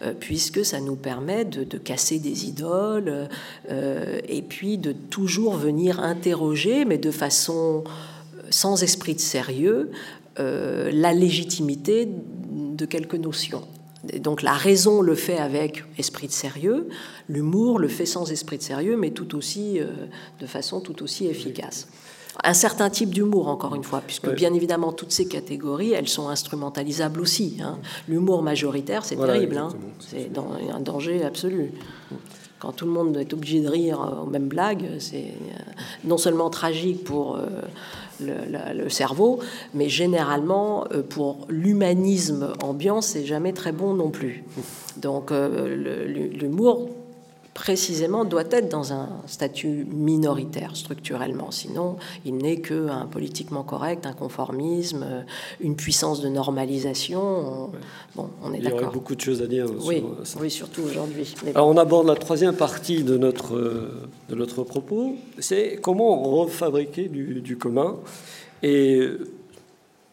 euh, puisque ça nous permet de, casser des idoles euh, et puis de toujours venir interroger, mais de façon euh, sans esprit de sérieux, la légitimité de quelques notions. donc la raison le fait avec esprit de sérieux, l'humour le fait sans esprit de sérieux, mais tout aussi, euh, de façon tout aussi efficace. un certain type d'humour, encore une fois, puisque bien évidemment, toutes ces catégories, elles sont instrumentalisables aussi. Hein. L'humour majoritaire, c'est terrible. Hein. C'est un danger absolu. Quand tout le monde est obligé de rire aux mêmes blagues, c'est non seulement tragique pour le, cerveau, mais généralement, euh, pour l'humanisme ambiant, c'est jamais très bon non plus. Donc euh, l'humour, précisément, doit être dans un statut minoritaire structurellement. Sinon, il n'est qu'un politiquement correct, un conformisme, euh, une puissance de normalisation. Bon, on est. Il y aurait beaucoup de choses à dire. Oui, ça. oui surtout aujourd'hui. Alors, on aborde la troisième partie de notre, de notre propos. C'est comment refabriquer du, du commun et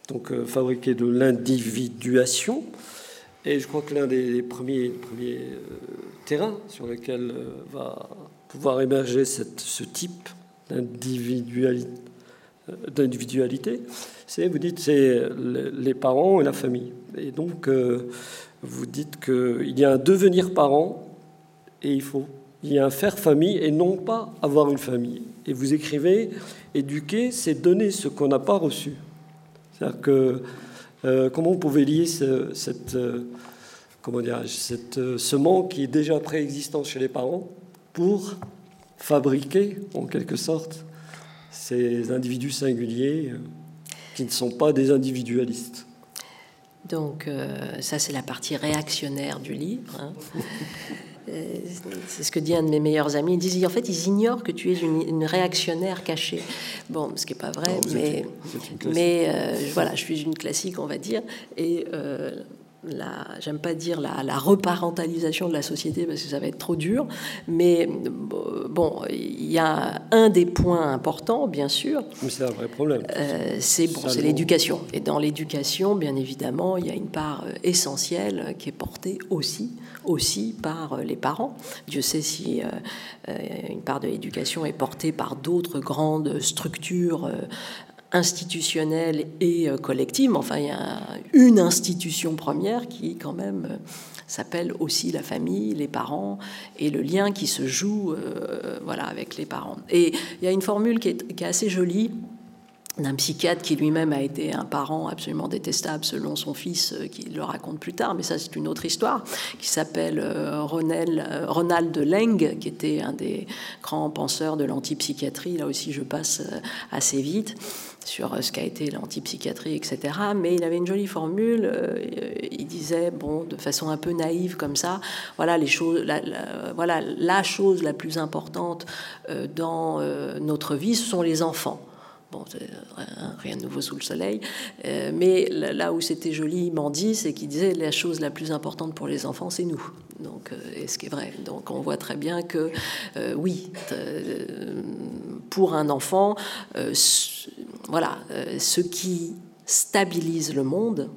donc euh, fabriquer de l'individuation. Et je crois que l'un des premiers, premiers euh, terrains sur lesquels euh, va pouvoir émerger ce type d'individualité, c'est, vous dites, c'est les parents et la famille. Et donc, vous dites qu'il y a un devenir parent et il faut, il y a un faire famille et non pas avoir une famille. Et vous écrivez, éduquer, c'est donner ce qu'on n'a pas reçu. C'est-à-dire que euh, comment vous pouvez lier cette, euh, comment cette, euh, ce manque qui est déjà préexistant chez les parents pour fabriquer, en quelque sorte, ces individus singuliers qui ne sont pas des individualistes. Donc ça, c'est la partie réactionnaire du livre. Hein. Euh, c'est ce que dit un de mes meilleurs amis. Ils disent en fait, ils ignorent que tu es une, réactionnaire cachée. Bon, ce qui n'est pas vrai, mais, mais euh, voilà, je suis une classique, on va dire. Et euh, j'aime pas dire la, la, reparentalisation de la société parce que ça va être trop dur, mais bon, il y a un des points importants, bien sûr. Mais c'est un vrai problème. c'est bon, c'est l'éducation. Et dans l'éducation, bien évidemment, il y a une part essentielle qui est portée aussi aussi par euh, les parents. Dieu sait si euh, euh, une part de l'éducation est portée par d'autres grandes structures institutionnelles et collectives. Enfin, il y a une institution première qui, quand même, s'appelle aussi la famille, les parents et le lien qui se joue voilà, avec les parents. Et il y a une formule qui est assez jolie d'un psychiatre qui lui-même a été un parent absolument détestable selon son fils, euh, qui le raconte plus tard, mais ça c'est une autre histoire, qui s'appelle euh, euh, Ronald Leng, qui était un des grands penseurs de l'antipsychiatrie. Là aussi je passe assez vite sur ce qu'a été l'antipsychiatrie, etc. Mais il avait une jolie formule. il disait, bon, de façon un peu naïve comme ça, voilà les choses, voilà la chose la plus importante dans notre vie, ce sont les enfants. Bon, rien de nouveau sous le soleil. Euh, mais là où c'était joliment dit, c'est qu'il disait la chose la plus importante pour les enfants, c'est nous. Donc, euh, et ce qui est vrai. Donc, on voit très bien que, euh, oui, pour un enfant, voilà, ce qui stabilise le monde,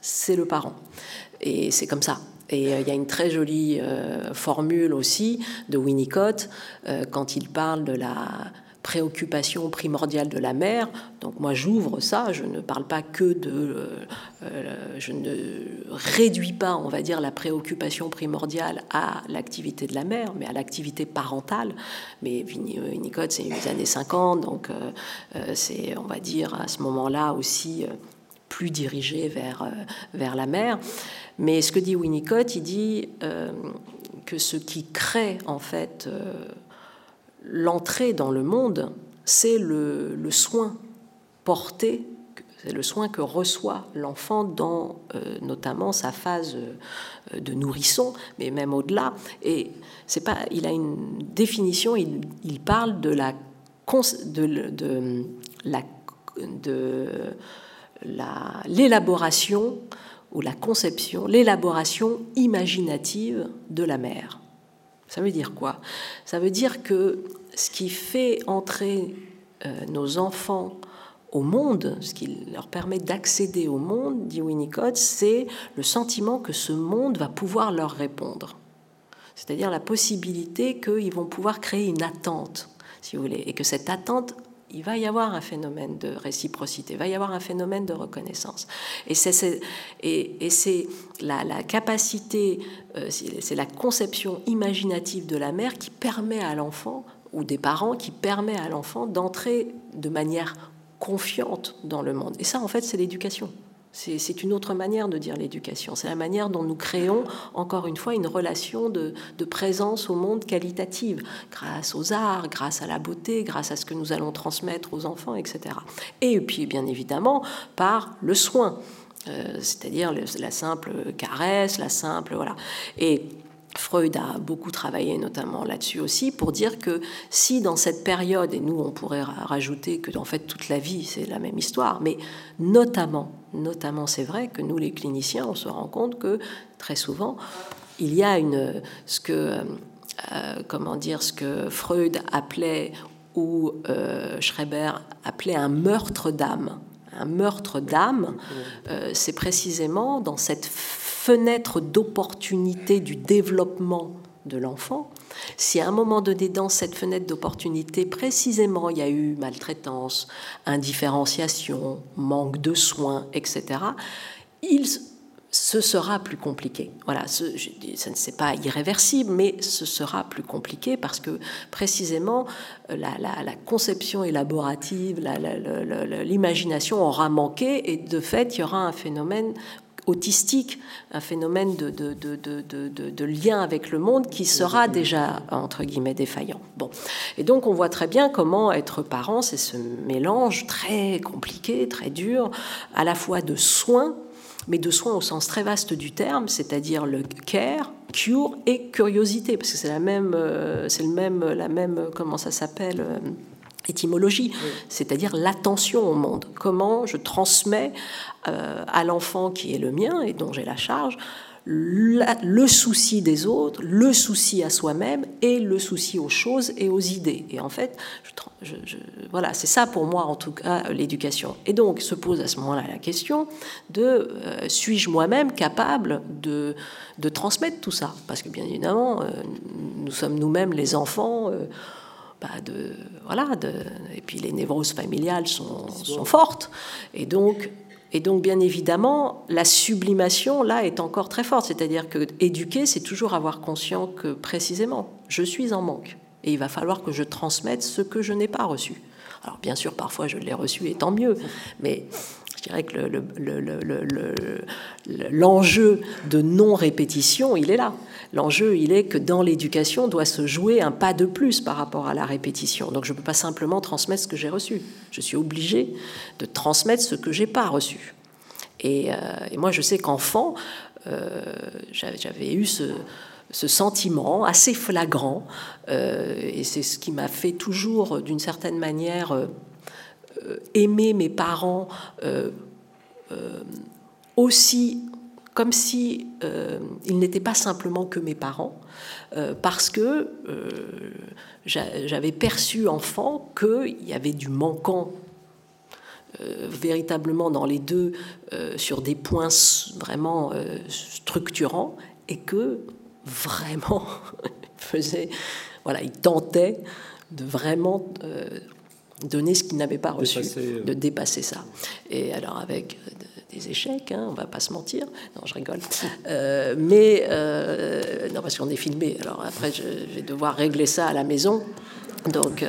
c'est le parent. Et c'est comme ça. Et il y a une très jolie formule aussi de Winnicott quand il parle de la préoccupation primordiale de la mère. Donc moi j'ouvre ça, je ne parle pas que de... Euh, euh, je ne réduis pas, on va dire, la préoccupation primordiale à l'activité de la mère, mais à l'activité parentale. Mais Winnicott, c'est les années 50, donc euh, c'est, on va dire, à ce moment-là aussi plus dirigé vers, vers la mère. Mais ce que dit Winnicott, il dit que ce qui crée en fait l'entrée dans le monde, c'est le, soin porté, c'est le soin que reçoit l'enfant dans euh, notamment sa phase euh, de nourrisson, mais même au-delà. Et c'est pas, il a une définition, il, parle de la de, de la de l'élaboration ou la conception, l'élaboration imaginative de la mère. Ça veut dire quoi? Ça veut dire que ce qui fait entrer euh, nos enfants au monde, ce qui leur permet d'accéder au monde, dit Winnicott, c'est le sentiment que ce monde va pouvoir leur répondre. C'est-à-dire la possibilité qu'ils vont pouvoir créer une attente, si vous voulez, et que cette attente il va y avoir un phénomène de réciprocité, il va y avoir un phénomène de reconnaissance. Et c'est, la, la, capacité, euh, c'est la conception imaginative de la mère qui permet à l'enfant ou des parents qui permet à l'enfant d'entrer de manière confiante dans le monde. Et ça, en fait, c'est l'éducation. C'est une autre manière de dire l'éducation. C'est la manière dont nous créons, encore une fois, une relation de, présence au monde qualitative, grâce aux arts, grâce à la beauté, grâce à ce que nous allons transmettre aux enfants, etc. Et puis, bien évidemment, par le soin, euh, c'est-à-dire la simple caresse, la simple... Voilà. Freud a beaucoup travaillé notamment là-dessus aussi pour dire que si dans cette période, et nous on pourrait rajouter que en fait toute la vie c'est la même histoire, mais notamment, notamment c'est vrai que nous les cliniciens on se rend compte que très souvent il y a une ce que euh, comment dire ce que Freud appelait ou euh, Schreiber appelait un meurtre d'âme. Un meurtre d'âme, euh, c'est précisément dans cette fenêtre d'opportunité du développement de l'enfant, si à un moment donné, dans cette fenêtre d'opportunité, précisément, il y a eu maltraitance, indifférenciation, manque de soins, etc., il, ce sera plus compliqué. Voilà, ce, ça ne c'est pas irréversible, mais ce sera plus compliqué parce que précisément la, conception élaborative, l'imagination aura manqué et de fait il y aura un phénomène autistique, un phénomène de, de, de, de, lien avec le monde qui sera déjà, entre guillemets, défaillant. Bon. Et donc on voit très bien comment être parent, c'est ce mélange très compliqué, très dur, à la fois de soins, mais de soins au sens très vaste du terme, c'est-à-dire le care, cure et curiosité, parce que c'est la même, euh, c'est le même, la même, comment ça s'appelle étymologie, c'est-à-dire l'attention au monde. Comment je transmets euh, à l'enfant qui est le mien et dont j'ai la charge le souci des autres, le souci à soi-même et le souci aux choses et aux idées. Et en fait, voilà, c'est ça pour moi en tout cas l'éducation. Et donc se pose à ce moment-là la question de euh, suis-je moi-même capable de, de, transmettre tout ça? Parce que bien évidemment, euh, nous sommes nous-mêmes les enfants de, voilà, de, et puis les névroses familiales sont, sont, fortes. Et donc, et donc, bien évidemment, la sublimation, là, est encore très forte. C'est-à-dire que éduquer, c'est toujours avoir conscience que, précisément, je suis en manque. Et il va falloir que je transmette ce que je n'ai pas reçu. Alors, bien sûr, parfois, je l'ai reçu, et tant mieux. Mais dirais que l'enjeu de non-répétition, il est là. L'enjeu, il est que dans l'éducation doit se jouer un pas de plus par rapport à la répétition. Donc je ne peux pas simplement transmettre ce que j'ai reçu. Je suis obligé de transmettre ce que j'ai pas reçu. Et, euh, moi, je sais qu'enfant, euh, j'avais eu ce, sentiment assez flagrant, euh, et c'est ce qui m'a fait toujours, d'une certaine manière, aimer mes parents euh, euh, aussi comme si ils n'étaient pas simplement que mes parents, parce que j'avais perçu enfant qu'il y avait du manquant véritablement dans les deux sur des points vraiment structurants et que vraiment faisait, voilà, il tentait de vraiment donner ce qu'il n'avait pas reçu, euh. de dépasser ça. Et alors avec euh, des échecs, hein, on va pas se mentir. Non, je rigole. Euh, mais non, parce qu'on est filmé. Alors après, je, vais devoir régler ça à la maison. Donc,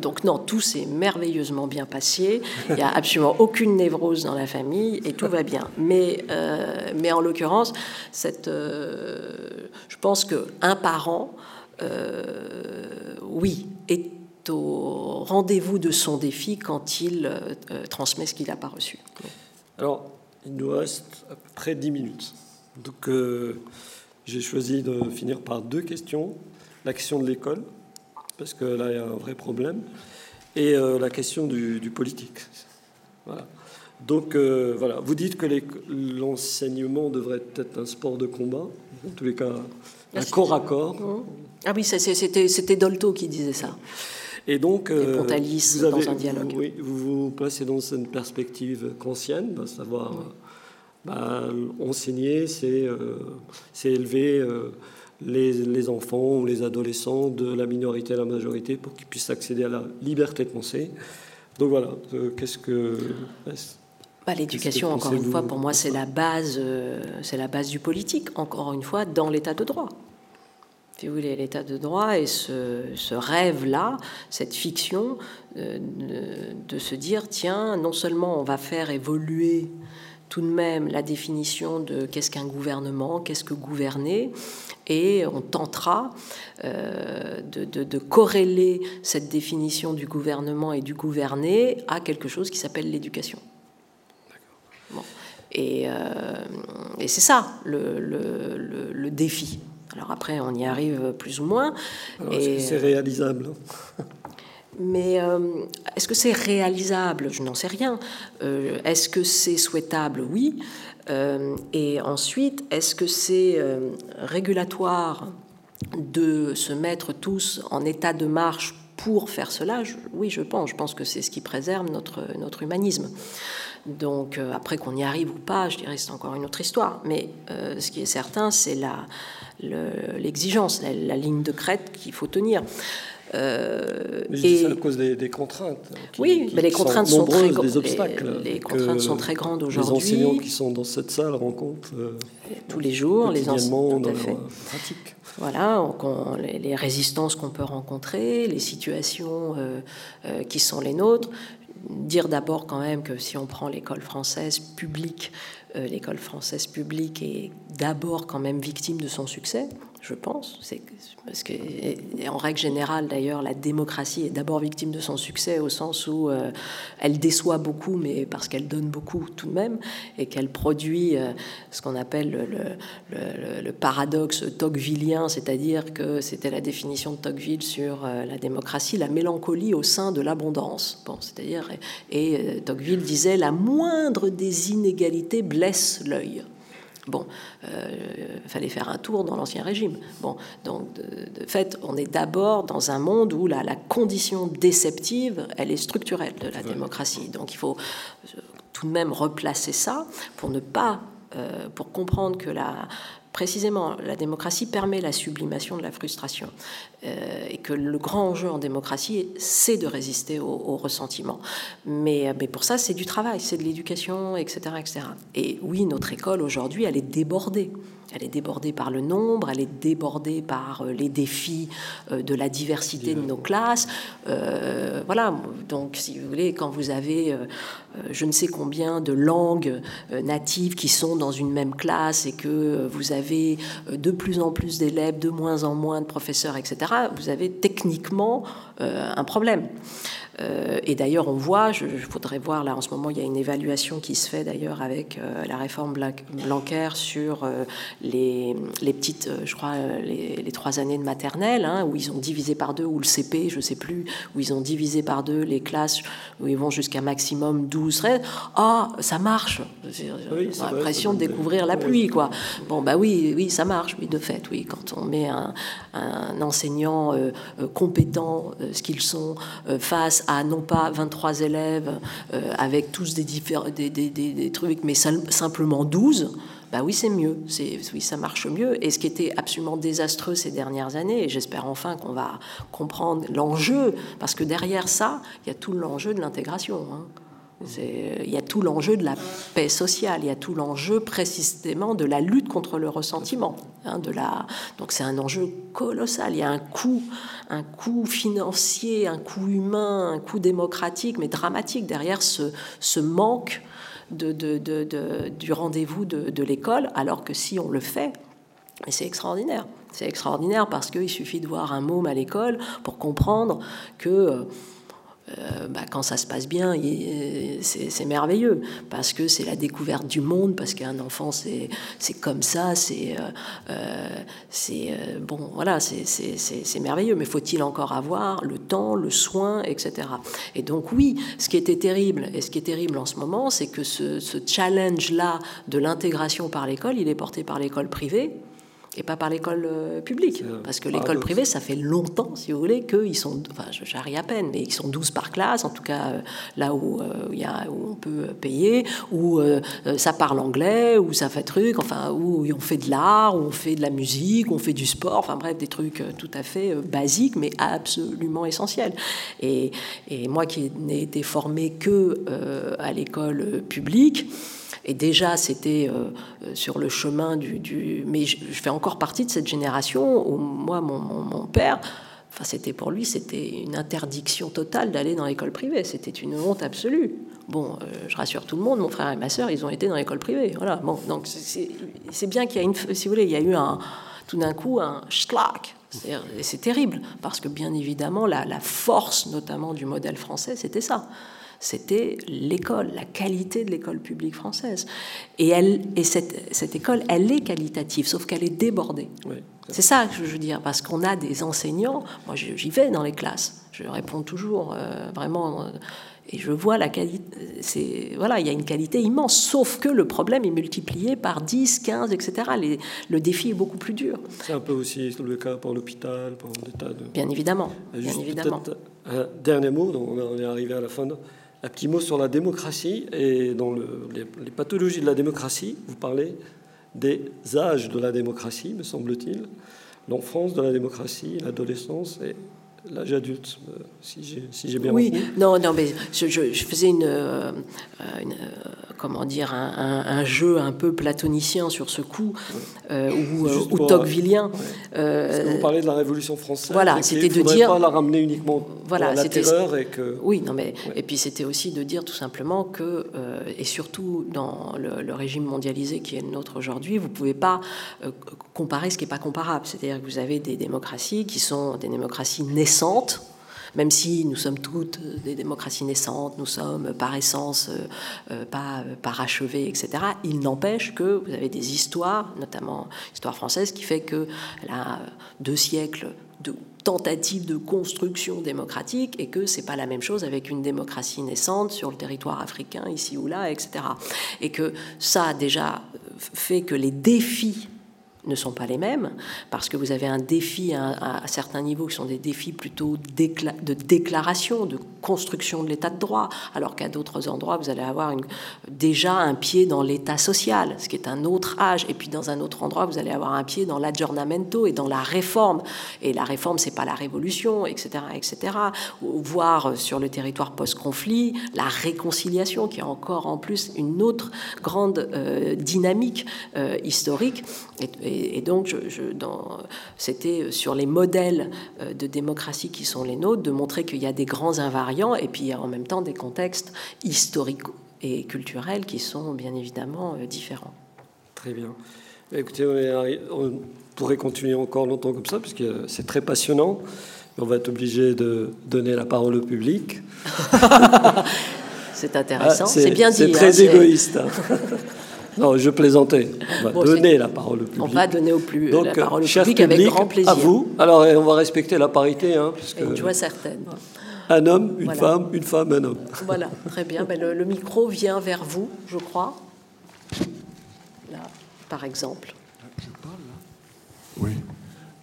donc non, tout s'est merveilleusement bien passé. Il n'y a absolument aucune névrose dans la famille et tout va bien. Mais, mais en l'occurrence, cette, je pense que un parent, oui, est au rendez-vous de son défi quand il euh, euh, transmet ce qu'il n'a pas reçu. Alors, il nous reste à peu près 10 minutes. Donc, euh, j'ai choisi de finir par deux questions. La question de l'école, parce que là, il y a un vrai problème, et la question du, politique. Voilà. Donc, voilà, vous dites que l'enseignement devrait être un sport de combat, en tous les cas, un corps à corps. Mmh. Ah oui, c'était Dolto qui disait ça. Et donc, euh, vous, avez, dans un dialogue. Oui, vous vous placez dans une perspective consciente, à savoir bah, enseigner, c'est euh, élever euh, les, les, enfants ou les adolescents de la minorité à la majorité pour qu'ils puissent accéder à la liberté de penser. Donc voilà, qu'est-ce que... Bah, L'éducation, encore une fois, pour moi, c'est la base, c'est la base du politique. Encore une fois, dans l'état de droit. Si vous voulez, l'état de droit et ce, rêve-là, cette fiction de, de, se dire, tiens, non seulement on va faire évoluer tout de même la définition de qu'est-ce qu'un gouvernement, qu'est-ce que gouverner, et on tentera euh, de, corréler cette définition du gouvernement et du gouverner à quelque chose qui s'appelle l'éducation. Et, euh, et c'est ça le, le, défi. Alors après, on y arrive plus ou moins. et c'est réalisable? Mais euh, est-ce que c'est réalisable? Je n'en sais rien. Euh, est-ce que c'est souhaitable? Oui. Euh, et ensuite, est-ce que c'est régulatoire de se mettre tous en état de marche pour faire cela? Oui, je pense. Je pense que c'est ce qui préserve notre, notre humanisme. Donc après qu'on y arrive ou pas, je dirais c'est encore une autre histoire. Mais ce qui est certain, c'est l'exigence, la, la, ligne de crête qu'il faut tenir. Euh, mais et... ça à cause des, contraintes. oui, mais les contraintes sont, très grandes. obstacles. Les, contraintes sont très grandes aujourd'hui. Les enseignants qui sont dans cette salle rencontrent euh, tous les jours, les enseignants dans leur pratique. Voilà, les, résistances qu'on peut rencontrer, les situations euh, qui sont les nôtres. Dire d'abord quand même que si on prend l'école française publique, l'école française publique est d'abord quand même victime de son succès je pense. C'est parce que, en règle générale, d'ailleurs, la démocratie est d'abord victime de son succès au sens où euh, elle déçoit beaucoup, mais parce qu'elle donne beaucoup tout de même, et qu'elle produit euh, ce qu'on appelle le, paradoxe tocquevillien, c'est-à-dire que c'était la définition de Tocqueville sur euh, la démocratie, la mélancolie au sein de l'abondance. Bon, c'est-à-dire, et Tocqueville disait la moindre des inégalités blesse l'œil. Bon, il euh, fallait faire un tour dans l'ancien régime. Bon, donc de, fait, on est d'abord dans un monde où la, la, condition déceptive, elle est structurelle de la démocratie. Donc il faut euh, tout de même replacer ça pour ne pas, euh, pour comprendre que la, précisément, la démocratie permet la sublimation de la frustration euh, et que le grand enjeu en démocratie, c'est de résister au, ressentiment. Mais, mais, pour ça, c'est du travail, c'est de l'éducation, etc., etc. Et oui, notre école aujourd'hui, elle est débordée. Elle est débordée par le nombre, elle est débordée par euh, les défis euh, de la diversité de nos classes. Euh, voilà, donc si vous voulez, quand vous avez je ne sais combien de langues natives qui sont dans une même classe et que vous avez de plus en plus d'élèves, de moins en moins de professeurs, etc., vous avez techniquement un problème. Euh, et d'ailleurs, on voit, je, voudrais voir là en ce moment, il y a une évaluation qui se fait d'ailleurs avec euh, la réforme Blanquer sur euh, les, les, petites, je crois, les, les, trois années de maternelle, hein, où ils ont divisé par deux, ou le CP, je ne sais plus, où ils ont divisé par deux les classes, où ils vont jusqu'à maximum 12, 13. Ah, ça marche J'ai l'impression de découvrir la pluie, quoi. Bon, bah oui, oui, ça marche, oui, de fait, oui. Quand on met un, un enseignant compétent, ce qu'ils sont, face à non pas 23 élèves euh, avec tous des, des, des, des, trucs, mais simplement 12, bah oui, c'est mieux, oui, ça marche mieux. Et ce qui était absolument désastreux ces dernières années, et j'espère enfin qu'on va comprendre l'enjeu, parce que derrière ça, il y a tout l'enjeu de l'intégration. Hein. Il y a tout l'enjeu de la paix sociale, il y a tout l'enjeu précisément de la lutte contre le ressentiment. Hein. Donc c'est un enjeu colossal. Il y a un coût, un coût financier, un coût humain, un coût démocratique, mais dramatique derrière ce, manque du rendez-vous de, l'école, alors que si on le fait, c'est extraordinaire. C'est extraordinaire parce qu'il suffit de voir un môme à l'école pour comprendre que euh, euh, bah, quand ça se passe bien, c'est merveilleux, parce que c'est la découverte du monde, parce qu'un enfant, c'est comme ça, c'est euh, euh, bon, voilà, c'est merveilleux, mais faut-il encore avoir le temps, le soin, etc. Et donc oui, ce qui était terrible, et ce qui est terrible en ce moment, c'est que ce, ce challenge-là de l'intégration par l'école, il est porté par l'école privée, et pas par l'école euh, publique. Parce que l'école privée, ça fait longtemps, si vous voulez, qu'ils sont, enfin, j'arrive à peine, mais ils sont 12 par classe, en tout cas euh, là où, euh, y a, où on peut payer, où ça parle anglais, où ça fait truc, enfin, où on fait de l'art, où on fait de la musique, où on fait du sport, enfin bref, des trucs tout à fait basiques, mais absolument essentiels. Et, et moi qui n'ai été formée que à l'école publique, Et déjà, c'était sur le chemin du, Mais je, fais encore partie de cette génération où moi, mon, père, enfin, c'était pour lui, c'était une interdiction totale d'aller dans l'école privée. C'était une honte absolue. Bon, je rassure tout le monde, mon frère et ma sœur, ils ont été dans l'école privée. Voilà. Bon, donc c'est bien qu'il y a une, si vous voulez, il y a eu un, tout d'un coup un schlag c'est terrible, parce que bien évidemment, la, force notamment du modèle français, c'était ça. C'était l'école, la qualité de l'école publique française. Et, elle, et cette, école, elle est qualitative, sauf qu'elle est débordée. c'est ça que je veux dire, parce qu'on a des enseignants, moi j'y vais dans les classes, je réponds toujours euh, vraiment... Euh, et je vois la qualité, voilà, il y a une qualité immense, sauf que le problème est multiplié par 10, 15, etc. le défi est beaucoup plus dur. C'est un peu aussi le cas pour l'hôpital, pour des tas de... Bien évidemment, bien évidemment. Un dernier mot, on est arrivé à la fin. Un petit mot sur la démocratie et dans les, les pathologies de la démocratie. Vous parlez des âges de la démocratie, me semble-t-il. L'enfance de la démocratie, l'adolescence et l'âge adulte, euh, si j'ai bien Oui, non, non, mais je, faisais une, euh, une, comment dire, un, jeu un peu platonicien sur ce coup, euh, ou, euh, ou tocquevillien. Euh, vous parlez de la Révolution française. Voilà, c'était de dire. pas la ramener uniquement voilà, la terreur et que. Oui, non, mais et puis c'était aussi de dire tout simplement que, et surtout dans le, régime mondialisé qui est le nôtre aujourd'hui, vous pouvez pas comparer ce qui n'est pas comparable. C'est-à-dire que vous avez des démocraties qui sont des démocraties naissantes même si nous sommes toutes des démocraties naissantes, nous sommes par essence euh, euh, pas euh, parachevées, etc., il n'empêche que vous avez des histoires, notamment l'histoire française, qui fait que a deux siècles de tentatives de construction démocratique et que c'est pas la même chose avec une démocratie naissante sur le territoire africain ici ou là, etc. Et que ça a déjà fait que les défis ne sont pas les mêmes, parce que vous avez un défi à, certains niveaux qui sont des défis plutôt de déclaration, de construction de l'état de droit, alors qu'à d'autres endroits, vous allez avoir une, déjà un pied dans l'état social, ce qui est un autre âge, et puis dans un autre endroit, vous allez avoir un pied dans l'aggiornamento et dans la réforme. Et la réforme, c'est pas la révolution, etc., etc. Voire sur le territoire post-conflit, la réconciliation, qui est encore en plus une autre grande euh, dynamique euh, historique. et, donc, c'était sur les modèles euh, de démocratie qui sont les nôtres, de montrer qu'il y a des grands invariants et puis en même temps des contextes historiques et culturels qui sont bien évidemment euh, différents. Très bien. Écoutez, on pourrait continuer encore longtemps comme ça, puisque c'est très passionnant. On va être obligé de donner la parole au public. c'est intéressant, ah, c'est bien dit. C'est très hein, égoïste. Non, je plaisantais. On va donner la parole au public. On va donner au plus, la parole au public avec grand plaisir. À vous. Alors, on va respecter la parité. Hein, puisque une joie certaine. Un homme, une femme, une femme, un homme. Voilà, très bien. Ben, le, micro vient vers vous, je crois. Là, par exemple. Je parle, là Oui.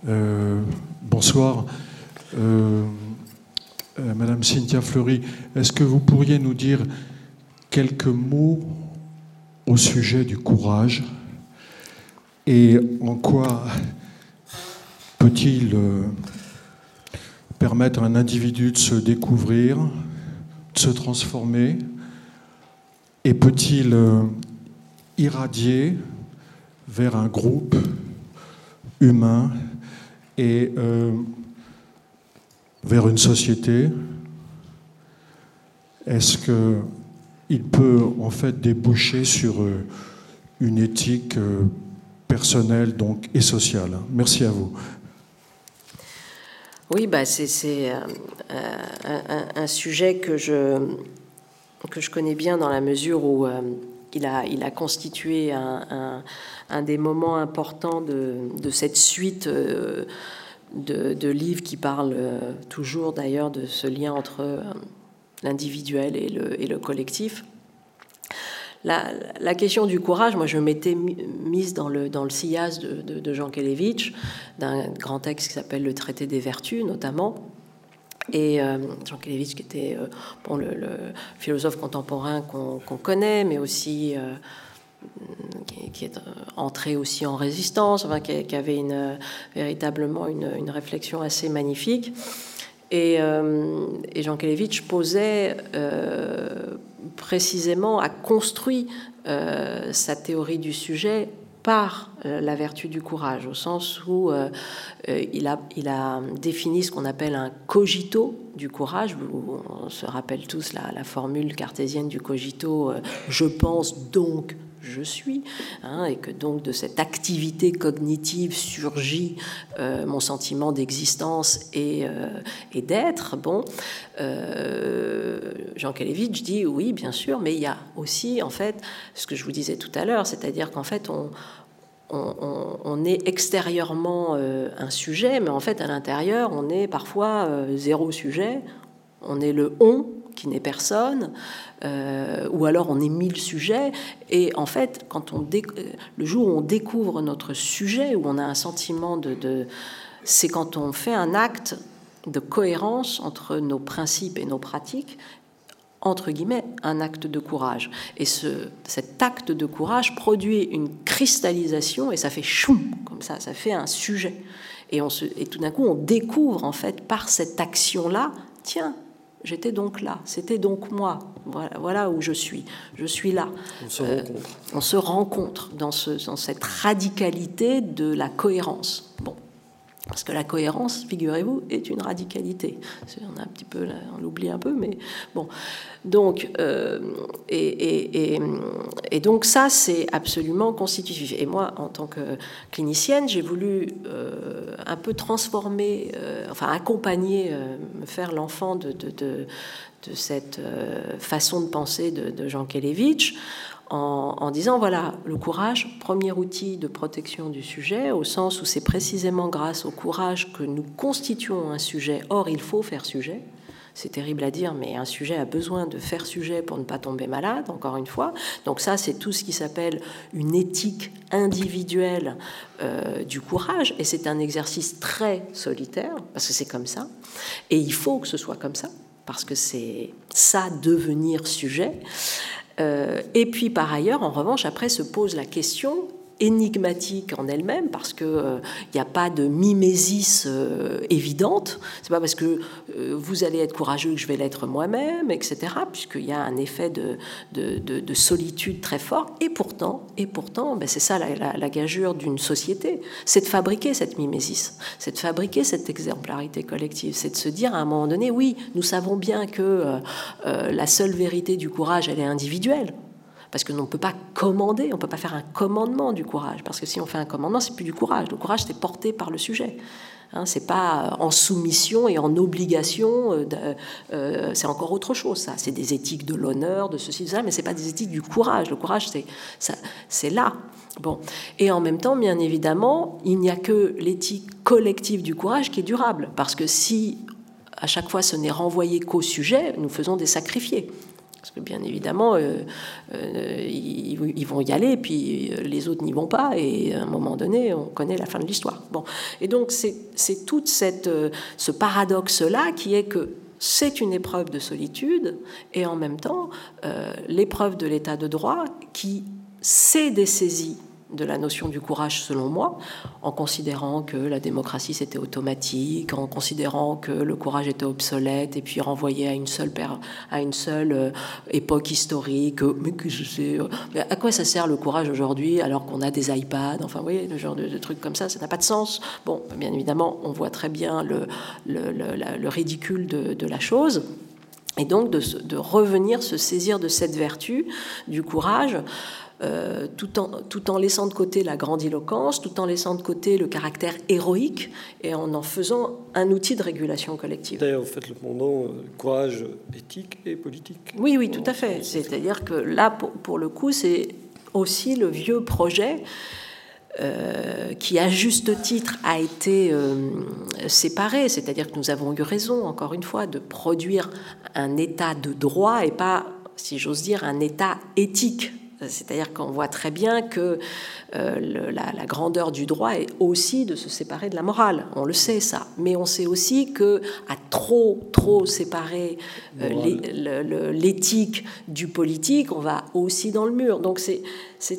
Euh, bonsoir. Euh, euh, Madame Cynthia Fleury, est-ce que vous pourriez nous dire quelques mots au sujet du courage et en quoi peut-il euh, permettre à un individu de se découvrir, de se transformer et peut-il euh, irradier vers un groupe humain et euh, vers une société? Est-ce que il peut en fait déboucher sur euh, une éthique euh, personnelle donc, et sociale. Merci à vous. Oui, bah c'est euh, un, sujet que je, que je connais bien dans la mesure où il, a, il a constitué un, un, des moments importants de, de cette suite de, de, livres qui parlent toujours d'ailleurs de ce lien entre l'individuel et le, collectif. La, question du courage, moi je m'étais mise dans le, dans le sillage de, de, Jean Kelevitch, d'un grand texte qui s'appelle Le Traité des Vertus notamment. Et euh, Jean Kelevitch, qui était euh, bon, le, philosophe contemporain qu'on connaît, mais aussi euh, qui, est entré aussi en résistance, enfin, qui, avait une, véritablement une réflexion assez magnifique. Et, euh, Jean Kelevitch posait, euh, précisément a construit sa théorie du sujet par la vertu du courage, au sens où il, a, il, a, défini ce qu'on appelle un cogito du courage. On se rappelle tous la formule cartésienne du cogito, je pense donc je suis, hein, et que donc de cette activité cognitive surgit euh, mon sentiment d'existence et, euh, d'être. Bon, euh, Jean Kalevitch dit oui, bien sûr, mais il y a aussi en fait ce que je vous disais tout à l'heure, c'est-à-dire qu'en fait on, on, est extérieurement un sujet, mais en fait à l'intérieur on est parfois zéro sujet. On est le on qui n'est personne, euh, ou alors on est mille sujets. Et en fait, quand on le jour où on découvre notre sujet, où on a un sentiment de, c'est quand on fait un acte de cohérence entre nos principes et nos pratiques, entre guillemets, un acte de courage. Et ce, cet acte de courage produit une cristallisation et ça fait choum, comme ça, ça fait un sujet. Et tout d'un coup, on découvre en fait par cette action-là, tiens, J'étais donc là, c'était donc moi. Voilà, où je suis. Je suis là. On se rencontre. on se rencontre dans, ce, dans cette radicalité de la cohérence. Bon. Parce que la cohérence, figurez-vous, est une radicalité. On a un petit peu, on l'oublie un peu, mais bon. Donc, euh, et, donc ça, c'est absolument constitutif. Et moi, en tant que clinicienne, j'ai voulu euh, un peu transformer, euh, enfin accompagner, me faire l'enfant de, cette façon de penser de, Jean Kelevitch en, disant voilà, le courage, premier outil de protection du sujet, au sens où c'est précisément grâce au courage que nous constituons un sujet. Or, il faut faire sujet. C'est terrible à dire, mais un sujet a besoin de faire sujet pour ne pas tomber malade, encore une fois. Donc ça, c'est tout ce qui s'appelle une éthique individuelle euh, du courage, et c'est un exercice très solitaire, parce que c'est comme ça, et il faut que ce soit comme ça, parce que c'est ça devenir sujet. Euh, et puis par ailleurs, en revanche, après se pose la question énigmatique en elle-même parce que il euh, n'y a pas de mimésis euh, évidente. C'est pas parce que euh, vous allez être courageux que je vais l'être moi-même, etc. Puisqu'il y a un effet de, de, solitude très fort. Et pourtant, et pourtant, ben c'est ça la, la, gageure d'une société, c'est de fabriquer cette mimésis, c'est de fabriquer cette exemplarité collective, c'est de se dire à un moment donné, oui, nous savons bien que la seule vérité du courage, elle est individuelle parce que l'on ne peut pas commander, on ne peut pas faire un commandement du courage, parce que si on fait un commandement, c'est plus du courage. Le courage, c'est porté par le sujet. Hein, c'est pas en soumission et en obligation. Euh, euh, c'est encore autre chose. Ça, c'est des éthiques de l'honneur, de ceci, de ça, mais c'est pas des éthiques du courage. Le courage, c'est c'est là. Bon, et en même temps, bien évidemment, il n'y a que l'éthique collective du courage qui est durable, parce que si à chaque fois ce n'est renvoyé qu'au sujet, nous faisons des sacrifiés. Parce que bien évidemment, euh, euh, ils, vont y aller, puis euh, les autres n'y vont pas, et à un moment donné, on connaît la fin de l'histoire. Bon. Et donc, c'est tout ce paradoxe-là qui est que c'est une épreuve de solitude, et en même temps, l'épreuve de l'état de droit qui s'est dessaisie de la notion du courage, selon moi, en considérant que la démocratie c'était automatique, en considérant que le courage était obsolète et puis renvoyé à une seule, à une seule euh, époque historique. Mais, que je sais, euh, à quoi ça sert le courage aujourd'hui alors qu'on a des iPads Enfin, vous voyez, le genre de, trucs comme ça, ça n'a pas de sens. Bon, bien évidemment, on voit très bien le, le, ridicule de, de la chose. Et donc de, de, revenir se saisir de cette vertu du courage euh, tout, en, tout en laissant de côté la grandiloquence, tout en laissant de côté le caractère héroïque et en en faisant un outil de régulation collective. D'ailleurs, vous faites le pendant euh, courage éthique et politique. Oui, oui, tout à fait. C'est-à-dire que là, pour, le coup, c'est aussi le vieux projet. Euh, qui à juste titre a été séparé, c'est-à-dire que nous avons eu raison, encore une fois, de produire un état de droit et pas, si j'ose dire, un état éthique c'est-à-dire qu'on voit très bien que euh, la, grandeur du droit est aussi de se séparer de la morale. On le sait ça, mais on sait aussi que à trop trop séparer euh, l'éthique du politique, on va aussi dans le mur. Donc c'est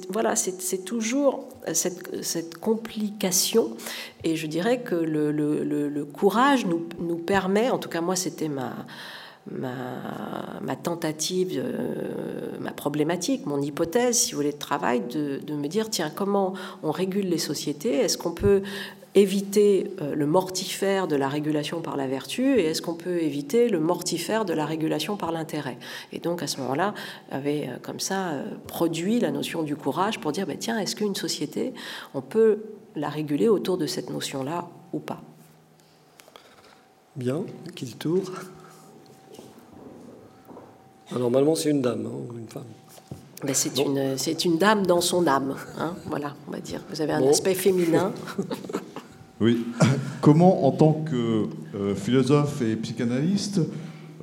voilà, c'est toujours cette, cette, complication. Et je dirais que le, le courage nous, nous, permet, en tout cas moi c'était ma ma, tentative, ma problématique, mon hypothèse, si vous voulez, de travail, de, me dire, tiens, comment on régule les sociétés? Est-ce qu'on peut éviter euh, le mortifère de la régulation par la vertu et est-ce qu'on peut éviter le mortifère de la régulation par l'intérêt? Et donc à ce moment-là, avait euh, comme ça euh, produit la notion du courage pour dire, bah, tiens, est-ce qu'une société, on peut la réguler autour de cette notion-là ou pas? Bien, qui le tour ah, Normalement, c'est une dame hein, ou une femme. Ben, c'est une, une, dame dans son âme, hein, voilà, on va dire. Vous avez un aspect féminin. Oui. Comment, en tant que euh, philosophe et psychanalyste,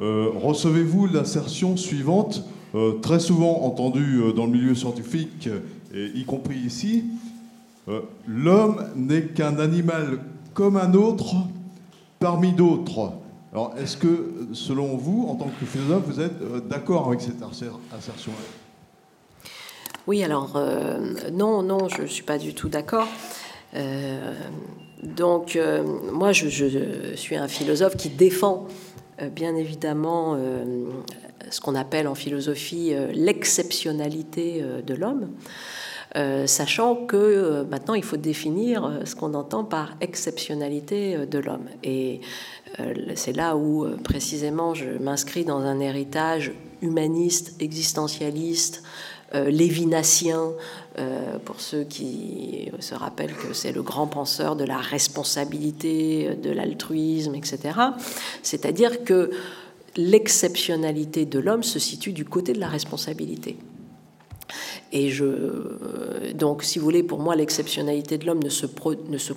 euh, recevez-vous l'assertion suivante, euh, très souvent entendue dans le milieu scientifique, et y compris ici L'homme n'est qu'un animal comme un autre parmi d'autres. Alors, est-ce que, selon vous, en tant que philosophe, vous êtes d'accord avec cette assertion-là? Oui, alors, non, non, je ne suis pas du tout d'accord. Donc, euh, moi, je, suis un philosophe qui défend, euh, bien évidemment, euh, ce qu'on appelle en philosophie l'exceptionnalité de l'homme, sachant que maintenant, il faut définir ce qu'on entend par exceptionnalité de l'homme. Et c'est là où, précisément, je m'inscris dans un héritage humaniste, existentialiste, euh, pour ceux qui se rappellent que c'est le grand penseur de la responsabilité, de l'altruisme, etc. C'est-à-dire que l'exceptionnalité de l'homme se situe du côté de la responsabilité. Et je, euh, donc, si vous voulez, pour moi, l'exceptionnalité de l'homme ne se, ne se,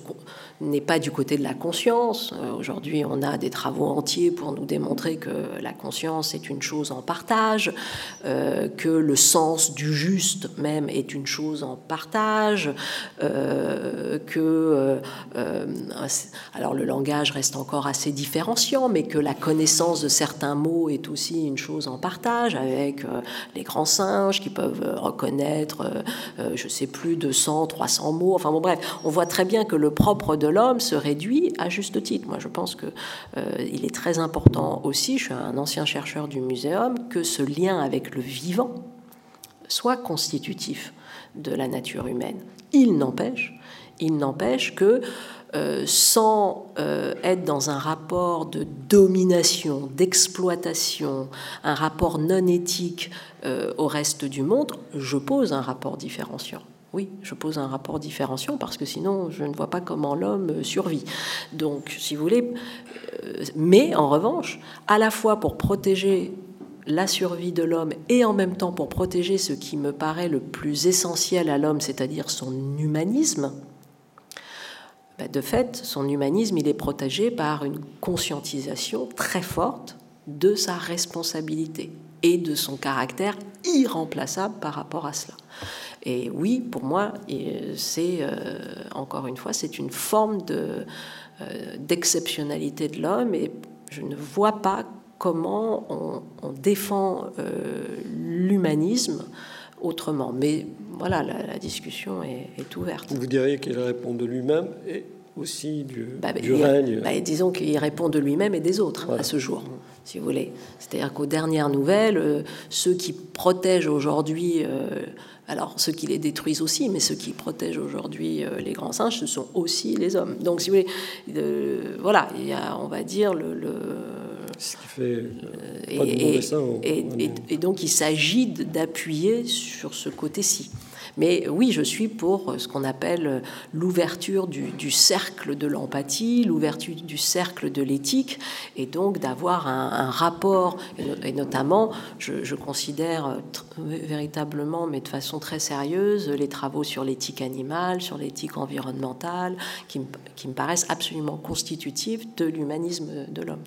n'est pas du côté de la conscience. Euh, aujourd'hui, on a des travaux entiers pour nous démontrer que la conscience est une chose en partage, euh, que le sens du juste même est une chose en partage, euh, que alors le langage reste encore assez différenciant, mais que la connaissance de certains mots est aussi une chose en partage, avec les grands singes qui peuvent reconnaître, je sais plus, 200, 300 mots. Enfin bon, bref, on voit très bien que le propre de l'homme se réduit à juste titre. Moi, je pense que euh, il est très important aussi, je suis un ancien chercheur du muséum, que ce lien avec le vivant soit constitutif de la nature humaine. Il n'empêche, il n'empêche que euh, sans euh, être dans un rapport de domination, d'exploitation, un rapport non éthique au reste du monde, je pose un rapport différenciant oui, je pose un rapport différenciant parce que sinon je ne vois pas comment l'homme survit. Donc, si vous voulez, euh, mais en revanche, à la fois pour protéger la survie de l'homme et en même temps pour protéger ce qui me paraît le plus essentiel à l'homme, c'est-à-dire son humanisme, ben, de fait, son humanisme, il est protégé par une conscientisation très forte de sa responsabilité et de son caractère irremplaçable par rapport à cela. Et oui, pour moi, c'est euh, encore une fois, c'est une forme de, euh, d'exceptionnalité de l'homme et je ne vois pas comment on, défend euh, l'humanisme autrement. Mais voilà, la, discussion est, ouverte. Vous diriez qu'il répond de lui-même et aussi du, bah, bah, règne bah, Disons qu'il répond de lui-même et des autres à ce jour, si vous voulez. C'est-à-dire qu'aux dernières nouvelles, ceux qui protègent aujourd'hui alors, ceux qui les détruisent aussi, mais ceux qui protègent aujourd'hui euh, les grands singes, ce sont aussi les hommes. Donc, si vous voulez, euh, voilà, il y a, on va dire, le. ce qui fait. Euh, et, donc, il s'agit d'appuyer sur ce côté-ci. Mais oui, je suis pour ce qu'on appelle l'ouverture du, cercle de l'empathie, l'ouverture du cercle de l'éthique, et donc d'avoir un, rapport, et notamment, je, considère véritablement, mais de façon très sérieuse, les travaux sur l'éthique animale, sur l'éthique environnementale, qui me paraissent absolument constitutifs de l'humanisme de l'homme.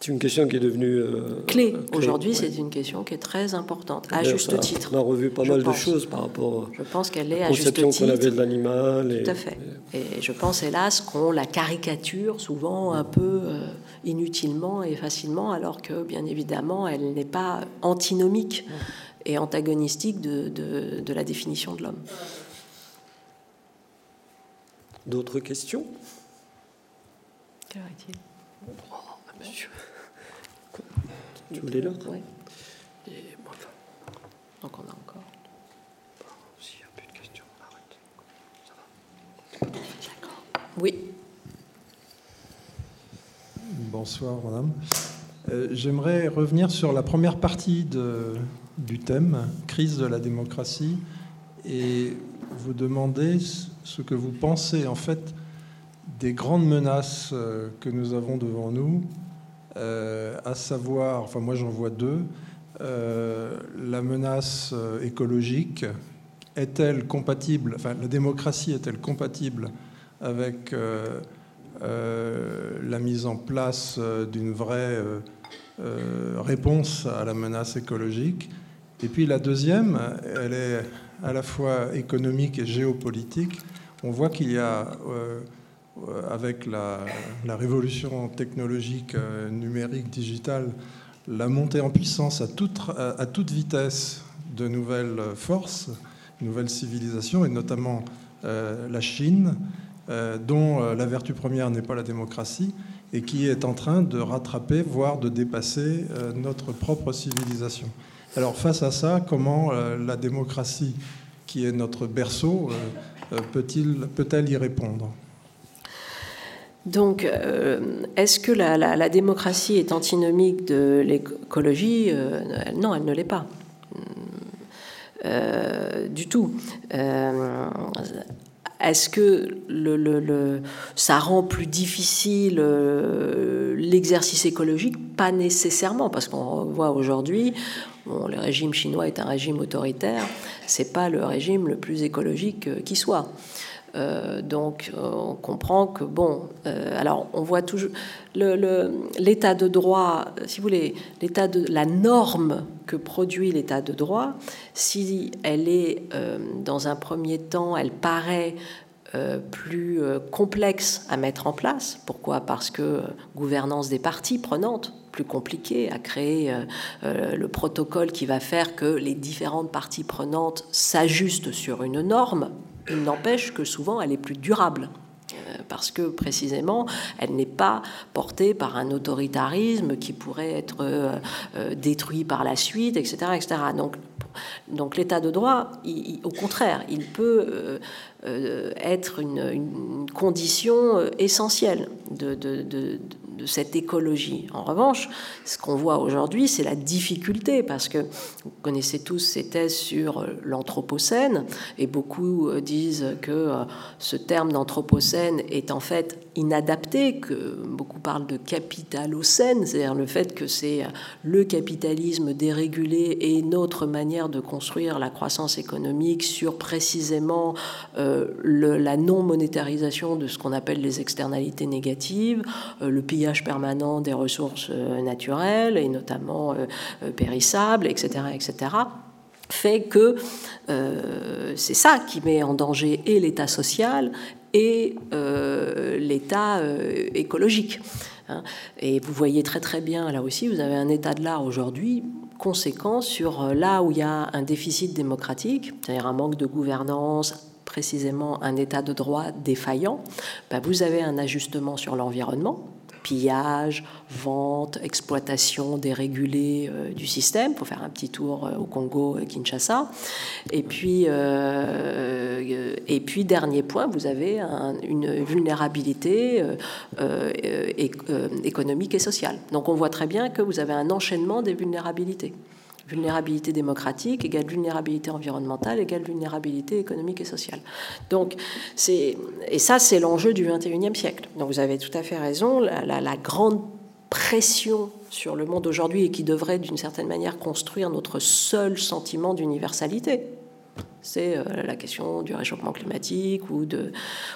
C'est une question qui est devenue euh, clé. Aujourd'hui, c'est une question qui est très importante, à juste titre. On a revu pas mal de choses par rapport. Je pense qu'elle est à juste titre. qu'on avait de l'animal. Tout à fait. Et, je pense, hélas, qu'on la caricature souvent un peu euh, inutilement et facilement, alors que, bien évidemment, elle n'est pas antinomique et antagonistique de, de, de la définition de l'homme. D'autres questions? Quelle heure est-il oh, Monsieur. Tu voulais l'heure Oui. Et bon, enfin, Donc on a encore. s'il n'y a plus de questions, on arrête. D'accord. Oui. Bonsoir, madame. Euh, J'aimerais revenir sur la première partie de- du thème, crise de la démocratie, et vous demander ce que vous pensez en fait des grandes menaces euh, que nous avons devant nous, à savoir, enfin moi j'en vois deux, Euh, la menace euh, écologique, est-elle compatible, enfin la démocratie est-elle compatible avec euh, euh, la mise en place euh, d'une vraie euh, euh, réponse à la menace écologique? Et puis la deuxième, elle est à la fois économique et géopolitique. On voit qu'il y a, euh, euh, avec la, révolution technologique euh, numérique digitale, la montée en puissance à toute, vitesse de nouvelles forces, nouvelles civilisations, et notamment euh, la Chine, euh, dont euh, la vertu première n'est pas la démocratie, et qui est en train de rattraper, voire de dépasser euh, notre propre civilisation. Alors face à ça, comment euh, la démocratie, qui est notre berceau, euh, euh, peut-elle y répondre? Donc, euh, est-ce que la, démocratie est antinomique de l'écologie? Euh, Non, elle ne l'est pas. Euh, du tout. Est-ce que ça rend plus difficile l'exercice écologique? Pas nécessairement, parce qu'on voit aujourd'hui, le régime chinois est un régime autoritaire, c'est pas le régime le plus écologique qui soit. Euh, donc euh, on comprend que bon, euh, alors on voit toujours l'état de droit, si vous voulez, l'état de la norme que produit l'état de droit, si elle est dans un premier temps, elle paraît plus complexe à mettre en place. Pourquoi? Parce que gouvernance des parties prenantes, plus compliqué à créer le protocole qui va faire que les différentes parties prenantes s'ajustent sur une norme. Il n'empêche que souvent elle est plus durable euh, parce que précisément, elle n'est pas portée par un autoritarisme qui pourrait être euh, euh, détruit par la suite, etc. etc. Donc, donc l'état de droit, au contraire, il peut être une, condition essentielle de- de cette écologie. En revanche, ce qu'on voit aujourd'hui, c'est la difficulté, parce que vous connaissez tous ces thèses sur euh, l'anthropocène, et beaucoup euh, disent que euh, ce terme d'anthropocène est en fait inadapté, que beaucoup parlent de capitalocène, c'est-à-dire le fait que c'est le capitalisme dérégulé et notre manière de construire la croissance économique sur précisément la non-monétarisation de ce qu'on appelle les externalités négatives, le pillage permanent des ressources euh, naturelles et notamment euh, euh, périssables, etc., etc., fait que c'est ça qui met en danger et l'État social et l'État écologique. hein. Et vous voyez très très bien, là aussi, vous avez un état de l'art aujourd'hui conséquent sur là où il y a un déficit démocratique, c'est-à-dire un manque de gouvernance, précisément un état de droit défaillant, ben, vous avez un ajustement sur l'environnement, pillage, vente, exploitation dérégulée euh, du système, pour faire un petit tour euh, au Congo, euh, Kinshasa. Et puis, et puis dernier point, vous avez un- une vulnérabilité économique et sociale. Donc on voit très bien que vous avez un enchaînement des vulnérabilités. Vulnérabilité démocratique égale vulnérabilité environnementale égale vulnérabilité économique et sociale. Donc, c'est, et ça, c'est l'enjeu du 21e siècle. Donc, vous avez tout à fait raison. La, grande pression sur le monde aujourd'hui et qui devrait, d'une certaine manière, construire notre seul sentiment d'universalité, c'est euh, la question du réchauffement climatique ou de,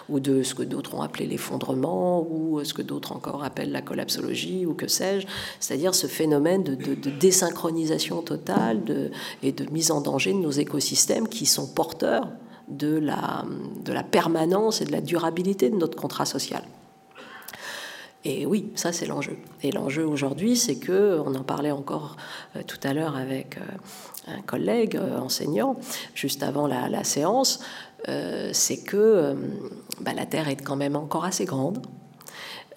ou de ce que d'autres ont appelé l'effondrement ou ce que d'autres encore appellent la collapsologie ou que sais-je, c'est-à-dire ce phénomène de, désynchronisation totale et de mise en danger de nos écosystèmes qui sont porteurs de la, de la permanence et de la durabilité de notre contrat social. Et oui, ça c'est l'enjeu. Et l'enjeu aujourd'hui, c'est que, on en parlait encore euh, tout à l'heure avec euh, un collègue euh, enseignant, juste avant la, séance, c'est que bah, la Terre est quand même encore assez grande.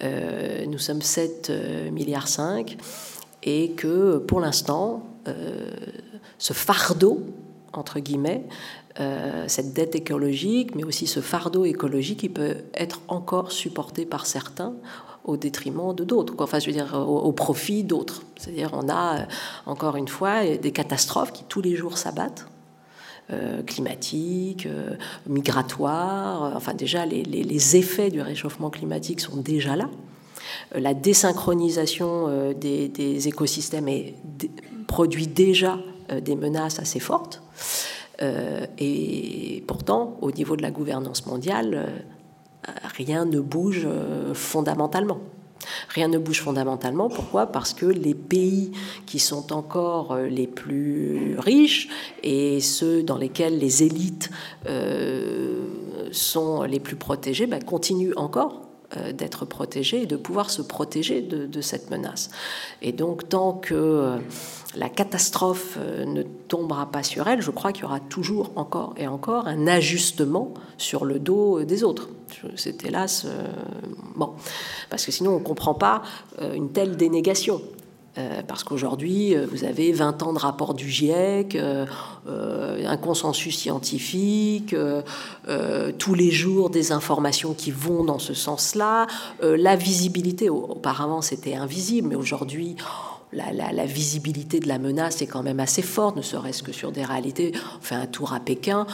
nous sommes 7 milliards 5 et que pour l'instant, ce fardeau, entre guillemets, cette dette écologique, mais aussi ce fardeau écologique, qui peut être encore supporté par certains au détriment de d'autres, enfin je veux dire au, profit d'autres. C'est-à-dire on a euh, encore une fois des catastrophes qui tous les jours s'abattent. Euh, climatiques, euh, migratoires, enfin déjà les, les, effets du réchauffement climatique sont déjà là. la désynchronisation des, des, écosystèmes est, produit déjà des menaces assez fortes. et pourtant, au niveau de la gouvernance mondiale, rien ne bouge euh, fondamentalement. Rien ne bouge fondamentalement. Pourquoi? Parce que les pays qui sont encore euh, les plus riches et ceux dans lesquels les élites euh, sont les plus protégés ben, continuent encore d'être protégés et de pouvoir se protéger de, cette menace. Et donc tant que la catastrophe euh, ne tombera pas sur elle, je crois qu'il y aura toujours encore et encore un ajustement sur le dos des autres. C'est hélas bon, parce que sinon on ne comprend pas euh, une telle dénégation. Euh, parce qu'aujourd'hui, vous avez 20 ans de rapport du GIEC, un consensus scientifique, tous les jours des informations qui vont dans ce sens-là. la visibilité, auparavant c'était invisible, mais aujourd'hui, la, visibilité de la menace est quand même assez forte, ne serait-ce que sur des réalités. On fait un tour à Pékin,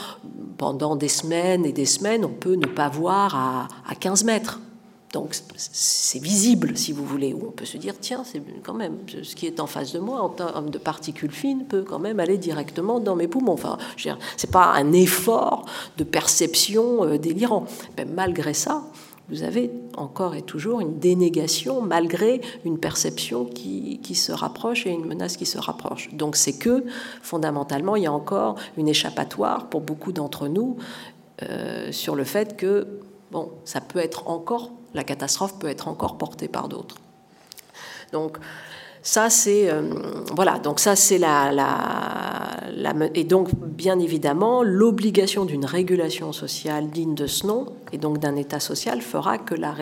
pendant des semaines et des semaines, on peut ne pas voir à, 15 mètres. Donc c'est visible, si vous voulez, ou on peut se dire, tiens, c'est quand même, ce qui est en face de moi en termes de particules fines peut quand même aller directement dans mes poumons. Enfin, c'est pas un effort de perception euh, délirant. Mais malgré ça, vous avez encore et toujours une dénégation malgré une perception qui, se rapproche et une menace qui se rapproche. Donc c'est que fondamentalement, il y a encore une échappatoire pour beaucoup d'entre nous euh, sur le fait que bon, ça peut être encore, la catastrophe peut être encore portée par d'autres. Donc ça, c'est euh, voilà. Donc ça, c'est la, et donc bien évidemment l'obligation d'une régulation sociale digne de ce nom et donc d'un État social fera que, la,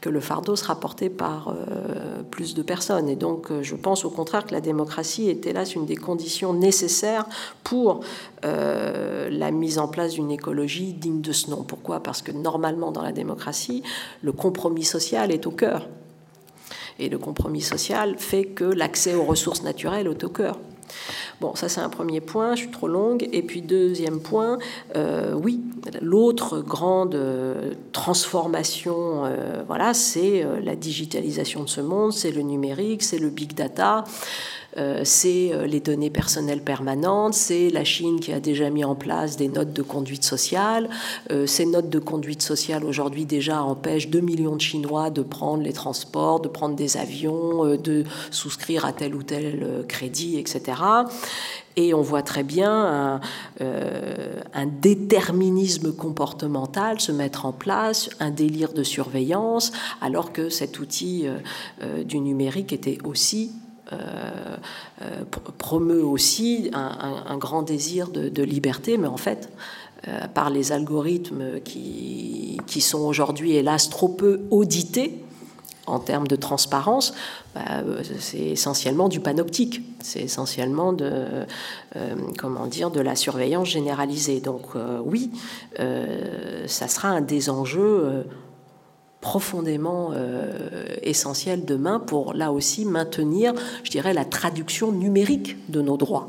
que le fardeau sera porté par euh, plus de personnes. Et donc, euh, je pense au contraire que la démocratie est hélas une des conditions nécessaires pour la mise en place d'une écologie digne de ce nom. Pourquoi? Parce que normalement, dans la démocratie, le compromis social est au cœur et le compromis social fait que l'accès aux ressources naturelles est au cœur. Bon, ça c'est un premier point, je suis trop longue. Et puis deuxième point, euh, oui, l'autre grande euh, transformation, euh, voilà, c'est la digitalisation de ce monde, c'est le numérique, c'est le big data. Euh, c'est euh, les données personnelles permanentes, c'est la Chine qui a déjà mis en place des notes de conduite sociale. Euh, ces notes de conduite sociale aujourd'hui déjà empêchent 2 millions de Chinois de prendre les transports, de prendre des avions, de souscrire à tel ou tel crédit, etc. Et on voit très bien un, déterminisme comportemental se mettre en place, un délire de surveillance, alors que cet outil du numérique était aussi euh, euh, promeut aussi un, grand désir de, liberté, mais en fait, euh, par les algorithmes qui, qui sont aujourd'hui, hélas, trop peu audités en termes de transparence, bah, c'est essentiellement du panoptique, c'est essentiellement de, comment dire, de la surveillance généralisée. Donc oui, ça sera un des enjeux profondément euh, essentiel demain pour, là aussi, maintenir, je dirais, la traduction numérique de nos droits.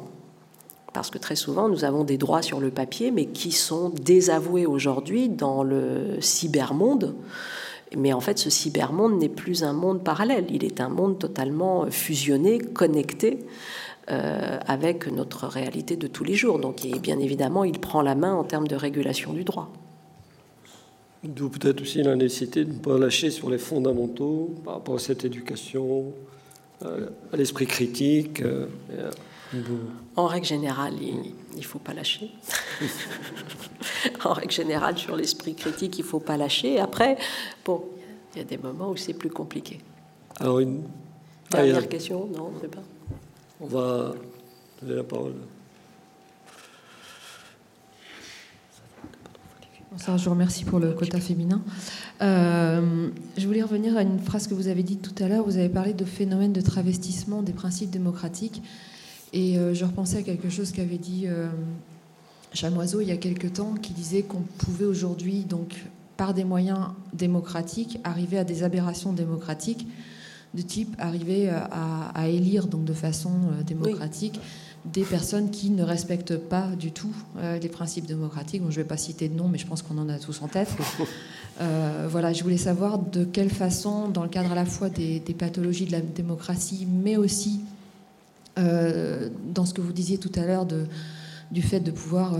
Parce que très souvent, nous avons des droits sur le papier, mais qui sont désavoués aujourd'hui dans le cybermonde. Mais en fait, ce cybermonde n'est plus un monde parallèle, il est un monde totalement fusionné, connecté. Euh, avec notre réalité de tous les jours. Donc, bien évidemment, il prend la main en termes de régulation du droit. D'où peut-être aussi la nécessité de ne pas lâcher sur les fondamentaux par rapport à cette éducation, euh, à l'esprit critique. Euh, en règle générale, il ne faut pas lâcher. en règle générale, sur l'esprit critique, il ne faut pas lâcher. Après, bon, il y a des moments où c'est plus compliqué. Alors, une dernière question Non, je sais pas. On va donner la parole. Je vous remercie pour le quota féminin. Euh, je voulais revenir à une phrase que vous avez dite tout à l'heure. Vous avez parlé de phénomène de travestissement des principes démocratiques. Et euh, je repensais à quelque chose qu'avait dit euh, Chamoiseau il y a quelque temps, qui disait qu'on pouvait aujourd'hui, donc, par des moyens démocratiques, arriver à des aberrations démocratiques de type arriver à, élire donc de façon démocratique des personnes qui ne respectent pas du tout euh, les principes démocratiques. je ne vais pas citer de nom, mais je pense qu'on en a tous en tête. Euh, voilà, je voulais savoir de quelle façon, dans le cadre à la fois des, pathologies de la démocratie, mais aussi euh, dans ce que vous disiez tout à l'heure du fait de pouvoir,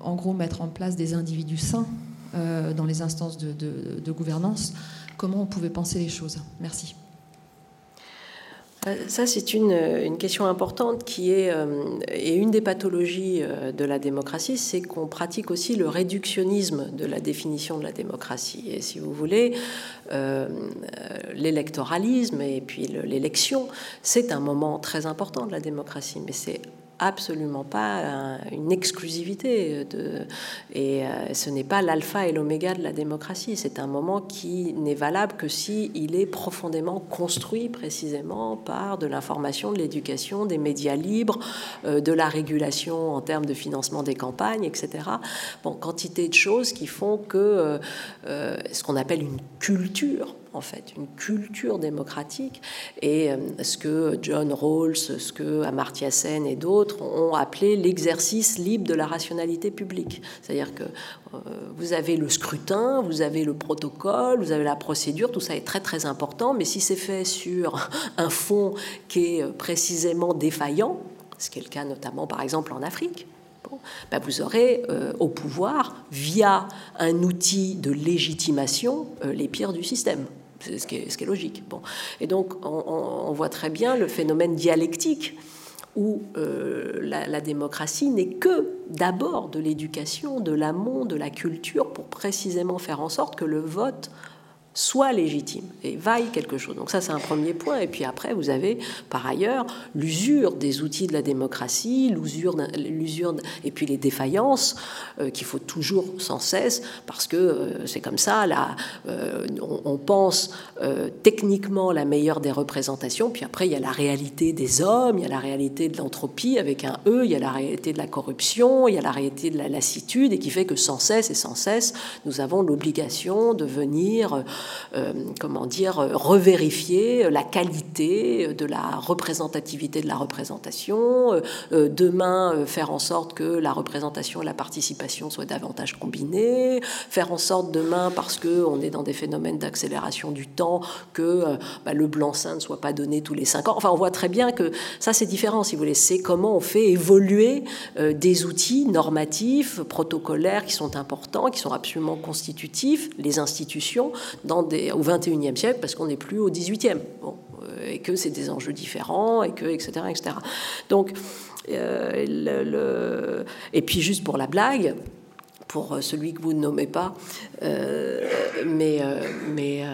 en gros, mettre en place des individus sains dans les instances de gouvernance, comment on pouvait penser les choses. Merci. Euh, ça, c'est une, question importante qui est, euh, et une des pathologies euh, de la démocratie, c'est qu'on pratique aussi le réductionnisme de la définition de la démocratie. Et si vous voulez, l'électoralisme et puis l'élection, c'est un moment très important de la démocratie, mais c'est absolument pas une exclusivité de, et euh, ce n'est pas l'alpha et l'oméga de la démocratie. C'est un moment qui n'est valable que si il est profondément construit précisément par de l'information, de l'éducation, des médias libres, euh, de la régulation en termes de financement des campagnes, etc. Bon, quantité de choses qui font que euh, ce qu'on appelle une culture en fait, une culture démocratique. Et euh, ce que John Rawls, ce que Amartya Sen et d'autres ont appelé l'exercice libre de la rationalité publique. C'est-à-dire que euh, vous avez le scrutin, vous avez le protocole, vous avez la procédure, tout ça est très très important, mais si c'est fait sur un fond qui est précisément défaillant, ce qui est le cas notamment par exemple en Afrique, ben, vous aurez euh, au pouvoir, via un outil de légitimation, les pires du système ce qui est, ce qui est logique. Bon. Et donc, on, voit très bien le phénomène dialectique où euh, la, la, démocratie n'est que d'abord de l'éducation, de l'amont, de la culture, pour précisément faire en sorte que le vote soit légitime et vaille quelque chose. Donc ça, c'est un premier point. Et puis après, vous avez par ailleurs l'usure des outils de la démocratie, l'usure, l'usure et puis les défaillances euh, qu'il faut toujours sans cesse, parce que euh, c'est comme ça. Là, euh, on, pense techniquement la meilleure des représentations, puis après il y a la réalité des hommes, il y a la réalité de l'entropie avec un E, il y a la réalité de la corruption, il y a la réalité de la lassitude, et qui fait que sans cesse et sans cesse, nous avons l'obligation de venir comment dire, revérifier la qualité de la représentativité de la représentation, euh, euh, demain faire en sorte que la représentation et la participation soient davantage combinées, faire en sorte demain, parce qu'on est dans des phénomènes d'accélération du temps, que bah, le blanc-seing ne soit pas donné tous les cinq ans. Enfin, on voit très bien que ça, c'est différent, si vous voulez. C'est comment on fait évoluer des outils normatifs, protocolaires qui sont importants, qui sont absolument constitutifs, les institutions, au XXIe siècle parce qu'on n'est plus au XVIIIe. Bon, euh, et que c'est des enjeux différents, et que, etc. etc. Donc, euh, le, et puis juste pour la blague, pour celui que vous ne nommez pas, euh, mais, mais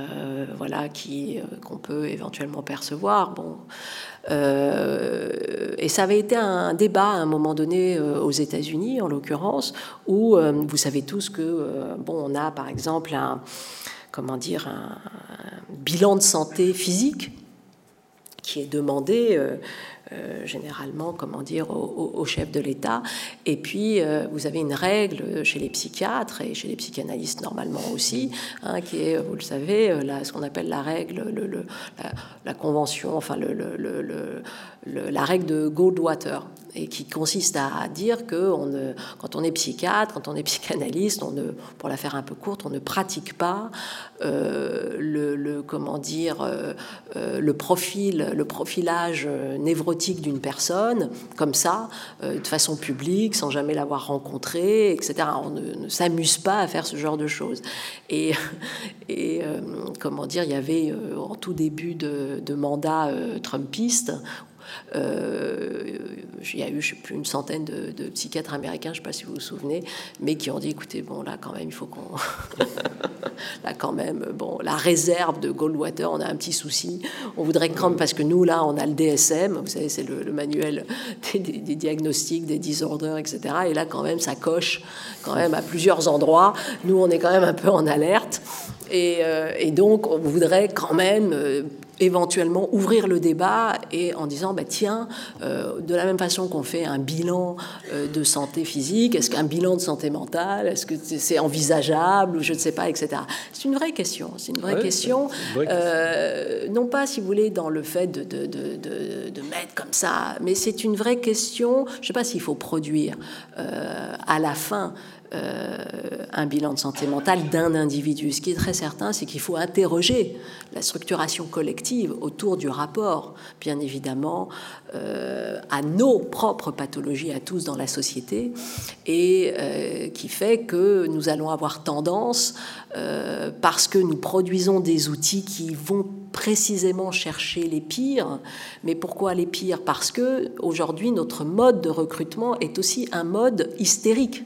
voilà, qui qu'on peut éventuellement percevoir. Bon, et ça avait été un débat à un moment donné aux États-Unis, en l'occurrence, où vous savez tous que bon, on a par exemple un comment dire, un, bilan de santé physique qui est demandé euh, euh, généralement, comment dire, au, chef de l'État. Et puis, euh, vous avez une règle chez les psychiatres et chez les psychanalystes normalement aussi, hein, qui est, vous le savez, là, ce qu'on appelle la règle, le, la, convention, enfin, le, la règle de Goldwater et qui consiste à dire que quand on est psychiatre, quand on est psychanalyste, on ne, pour la faire un peu courte, on ne pratique pas euh, le, comment dire euh, euh, le profil, le profilage névrotique d'une personne comme ça, de façon publique, sans jamais l'avoir rencontré, etc. On ne, s'amuse pas à faire ce genre de choses. Et, et comment dire, il y avait en tout début de, de mandat trumpiste il y a eu, je sais plus, une centaine de, psychiatres américains, je ne sais pas si vous vous souvenez, mais qui ont dit, écoutez, bon, là, quand même, il faut qu'on... là, quand même, bon, la réserve de Goldwater, on a un petit souci. On voudrait quand même, parce que nous, là, on a le DSM, vous savez, c'est le, manuel des, diagnostics, des disorders, etc. Et là, quand même, ça coche quand même à plusieurs endroits. Nous, on est quand même un peu en alerte. Et, euh, donc, on voudrait quand même euh, éventuellement ouvrir le débat et en disant bah, tiens, euh, de la même façon qu'on fait un bilan euh, de santé physique, est-ce qu'un bilan de santé mentale, est-ce que c'est envisageable, je ne sais pas, etc. C'est une vraie question. C'est une vraie question. Euh, non pas, si vous voulez, dans le fait de, de, de, de mettre comme ça, mais c'est une vraie question. Je ne sais pas s'il faut produire à la fin un bilan de santé mentale d'un individu. Ce qui est très certain, c'est qu'il faut interroger la structuration collective autour du rapport, bien évidemment, euh, à nos propres pathologies à tous dans la société, et euh, qui fait que nous allons avoir tendance, parce que nous produisons des outils qui vont précisément chercher les pires. Mais pourquoi les pires? Parce que aujourd'hui notre mode de recrutement est aussi un mode hystérique.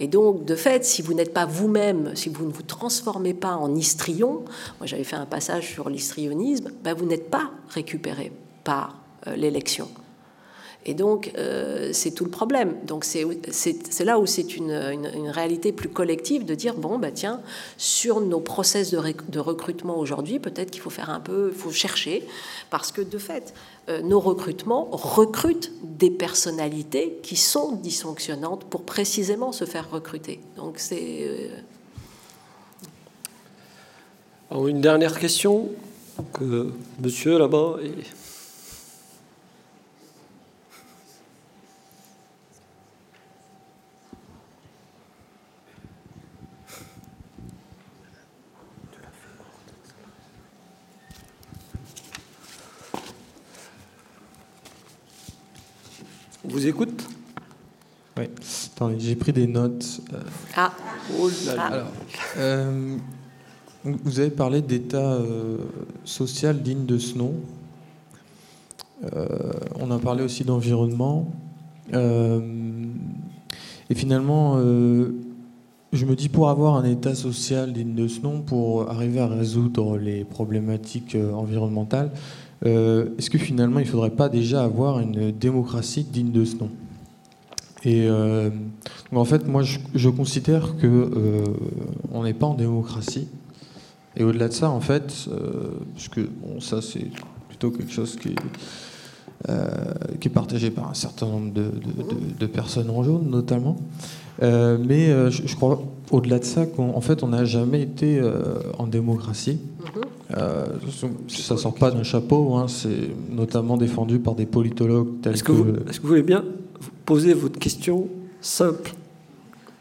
Et donc, de fait, si vous n'êtes pas vous-même, si vous ne vous transformez pas en histrion, moi j'avais fait un passage sur l'histrionisme, ben vous n'êtes pas récupéré par euh, l'élection. Et donc, euh, c'est tout le problème. Donc, c'est là où c'est une, une, réalité plus collective de dire bon, bah, tiens, sur nos process de, recrutement aujourd'hui, peut-être qu'il faut faire un peu, il faut chercher, parce que de fait, euh, nos recrutements recrutent des personnalités qui sont dysfonctionnantes pour précisément se faire recruter. Donc, c'est. Euh, une dernière question que monsieur là-bas. Vous écoute Oui. j'ai pris des notes. Euh. Ah. Oh Alors, euh, vous avez parlé d'état euh, social digne de ce nom. on a parlé aussi d'environnement. et finalement, je me dis pour avoir un état social digne de ce nom, pour arriver à résoudre les problématiques environnementales, euh, est-ce que finalement il ne faudrait pas déjà avoir une démocratie digne de ce nom? Et euh, en fait, moi je, considère que euh, on n'est pas en démocratie. Et au-delà de ça, en fait, puisque bon, ça c'est plutôt quelque chose qui est partagé par un certain nombre de, personnes en jaune notamment. Mais je, crois au-delà de ça qu'en fait on n'a jamais été en démocratie. Mm-hmm. Euh, ça sort pas d'un chapeau, hein, c'est notamment défendu par des politologues tels est-ce que, Vous, est-ce que vous voulez bien poser votre question simple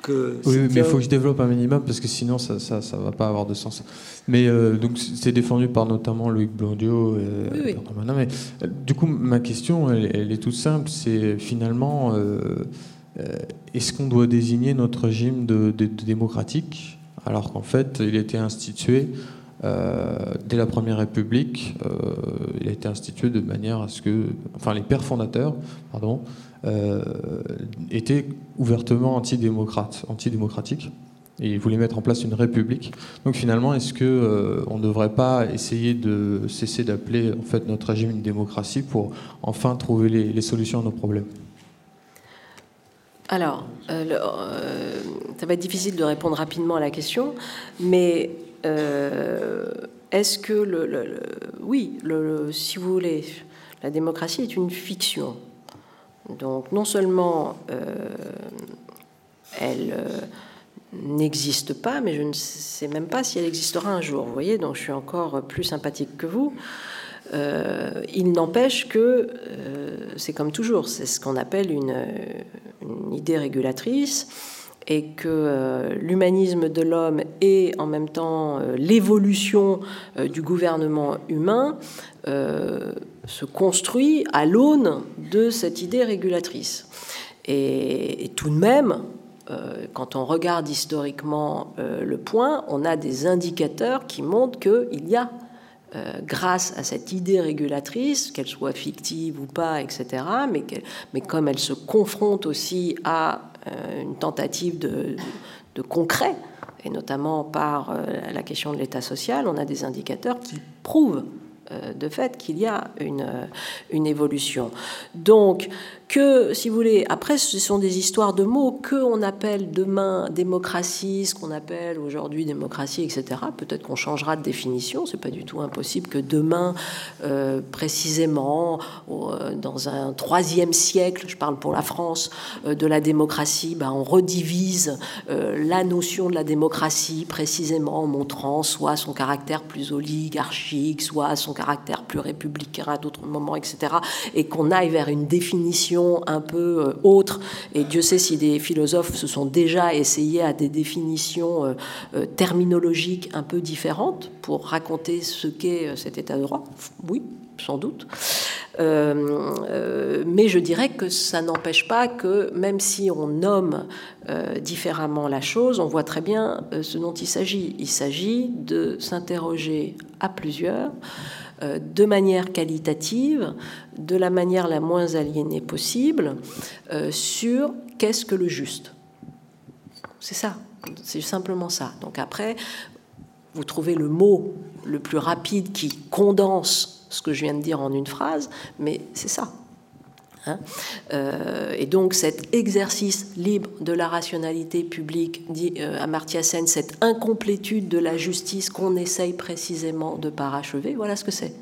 que Oui, mais il faut que je développe un minimum parce que sinon ça ça, ça va pas avoir de sens. Mais euh, donc c'est défendu par notamment Loïc Blondio et oui, Mais, euh, du coup, ma question, elle, est toute simple. C'est finalement, est-ce qu'on doit désigner notre régime de, démocratique alors qu'en fait, il a été institué euh, dès la Première République, euh, il a été institué de manière à ce que, enfin, les pères fondateurs, pardon, euh, étaient ouvertement antidémocratiques, et ils voulaient mettre en place une république. Donc finalement, est-ce que on ne devrait pas essayer de cesser d'appeler en fait notre régime une démocratie pour enfin trouver les, solutions à nos problèmes? Alors, ça va être difficile de répondre rapidement à la question, mais euh, est-ce que, le, oui, si vous voulez, la démocratie est une fiction. Donc non seulement euh, elle euh, n'existe pas, mais je ne sais même pas si elle existera un jour. Vous voyez, donc je suis encore plus sympathique que vous. Il n'empêche que c'est comme toujours, c'est ce qu'on appelle une, idée régulatrice et que euh, l'humanisme de l'homme et en même temps euh, l'évolution euh, du gouvernement humain se construit à l'aune de cette idée régulatrice. Et, tout de même, quand on regarde historiquement le point, on a des indicateurs qui montrent qu'il y a grâce à cette idée régulatrice, qu'elle soit fictive ou pas, etc., mais, mais comme elle se confronte aussi à une tentative de, de concret, et notamment par la question de l'État social, on a des indicateurs qui prouvent de fait qu'il y a une, une évolution. Donc, que, si vous voulez, après, ce sont des histoires de mots, que on appelle demain démocratie, ce qu'on appelle aujourd'hui démocratie, etc. Peut-être qu'on changera de définition, c'est pas du tout impossible que demain, euh, précisément, euh, dans un troisième siècle, je parle pour la France, euh, de la démocratie, ben, on redivise la notion de la démocratie précisément en montrant soit son caractère plus oligarchique, soit son caractère plus républicain à d'autres moments, etc. Et qu'on aille vers une définition un peu euh, autre, et Dieu sait si des philosophes se sont déjà essayés à des définitions euh, euh, terminologiques un peu différentes pour raconter ce qu'est cet état de droit, oui, sans doute. mais je dirais que ça n'empêche pas que même si on nomme différemment la chose, on voit très bien ce dont il s'agit. Il s'agit de s'interroger à plusieurs de manière qualitative, de la manière la moins aliénée possible, euh, sur qu'est-ce que le juste. C'est ça, c'est simplement ça. Donc après, vous trouvez le mot le plus rapide qui condense ce que je viens de dire en une phrase, mais c'est ça. Hein. Euh, et donc cet exercice libre de la rationalité publique, dit euh, Amartya Sen, cette incomplétude de la justice qu'on essaye précisément de parachever, voilà ce que c'est.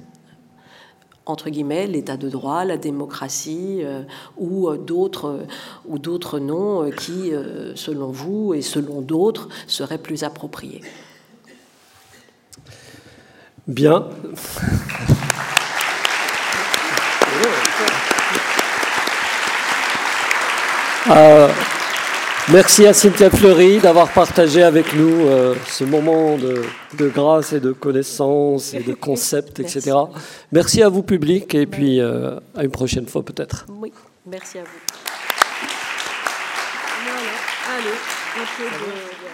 Entre guillemets, l'état de droit, la démocratie euh, ou d'autres ou d'autres noms qui, selon vous et selon d'autres, seraient plus appropriés. Bien. Euh, merci à Cynthia Fleury d'avoir partagé avec nous euh, ce moment de, grâce et de connaissance et de concept, etc. Merci. à vous, public, et puis euh, à une prochaine fois peut-être. Oui, merci à vous. Allez,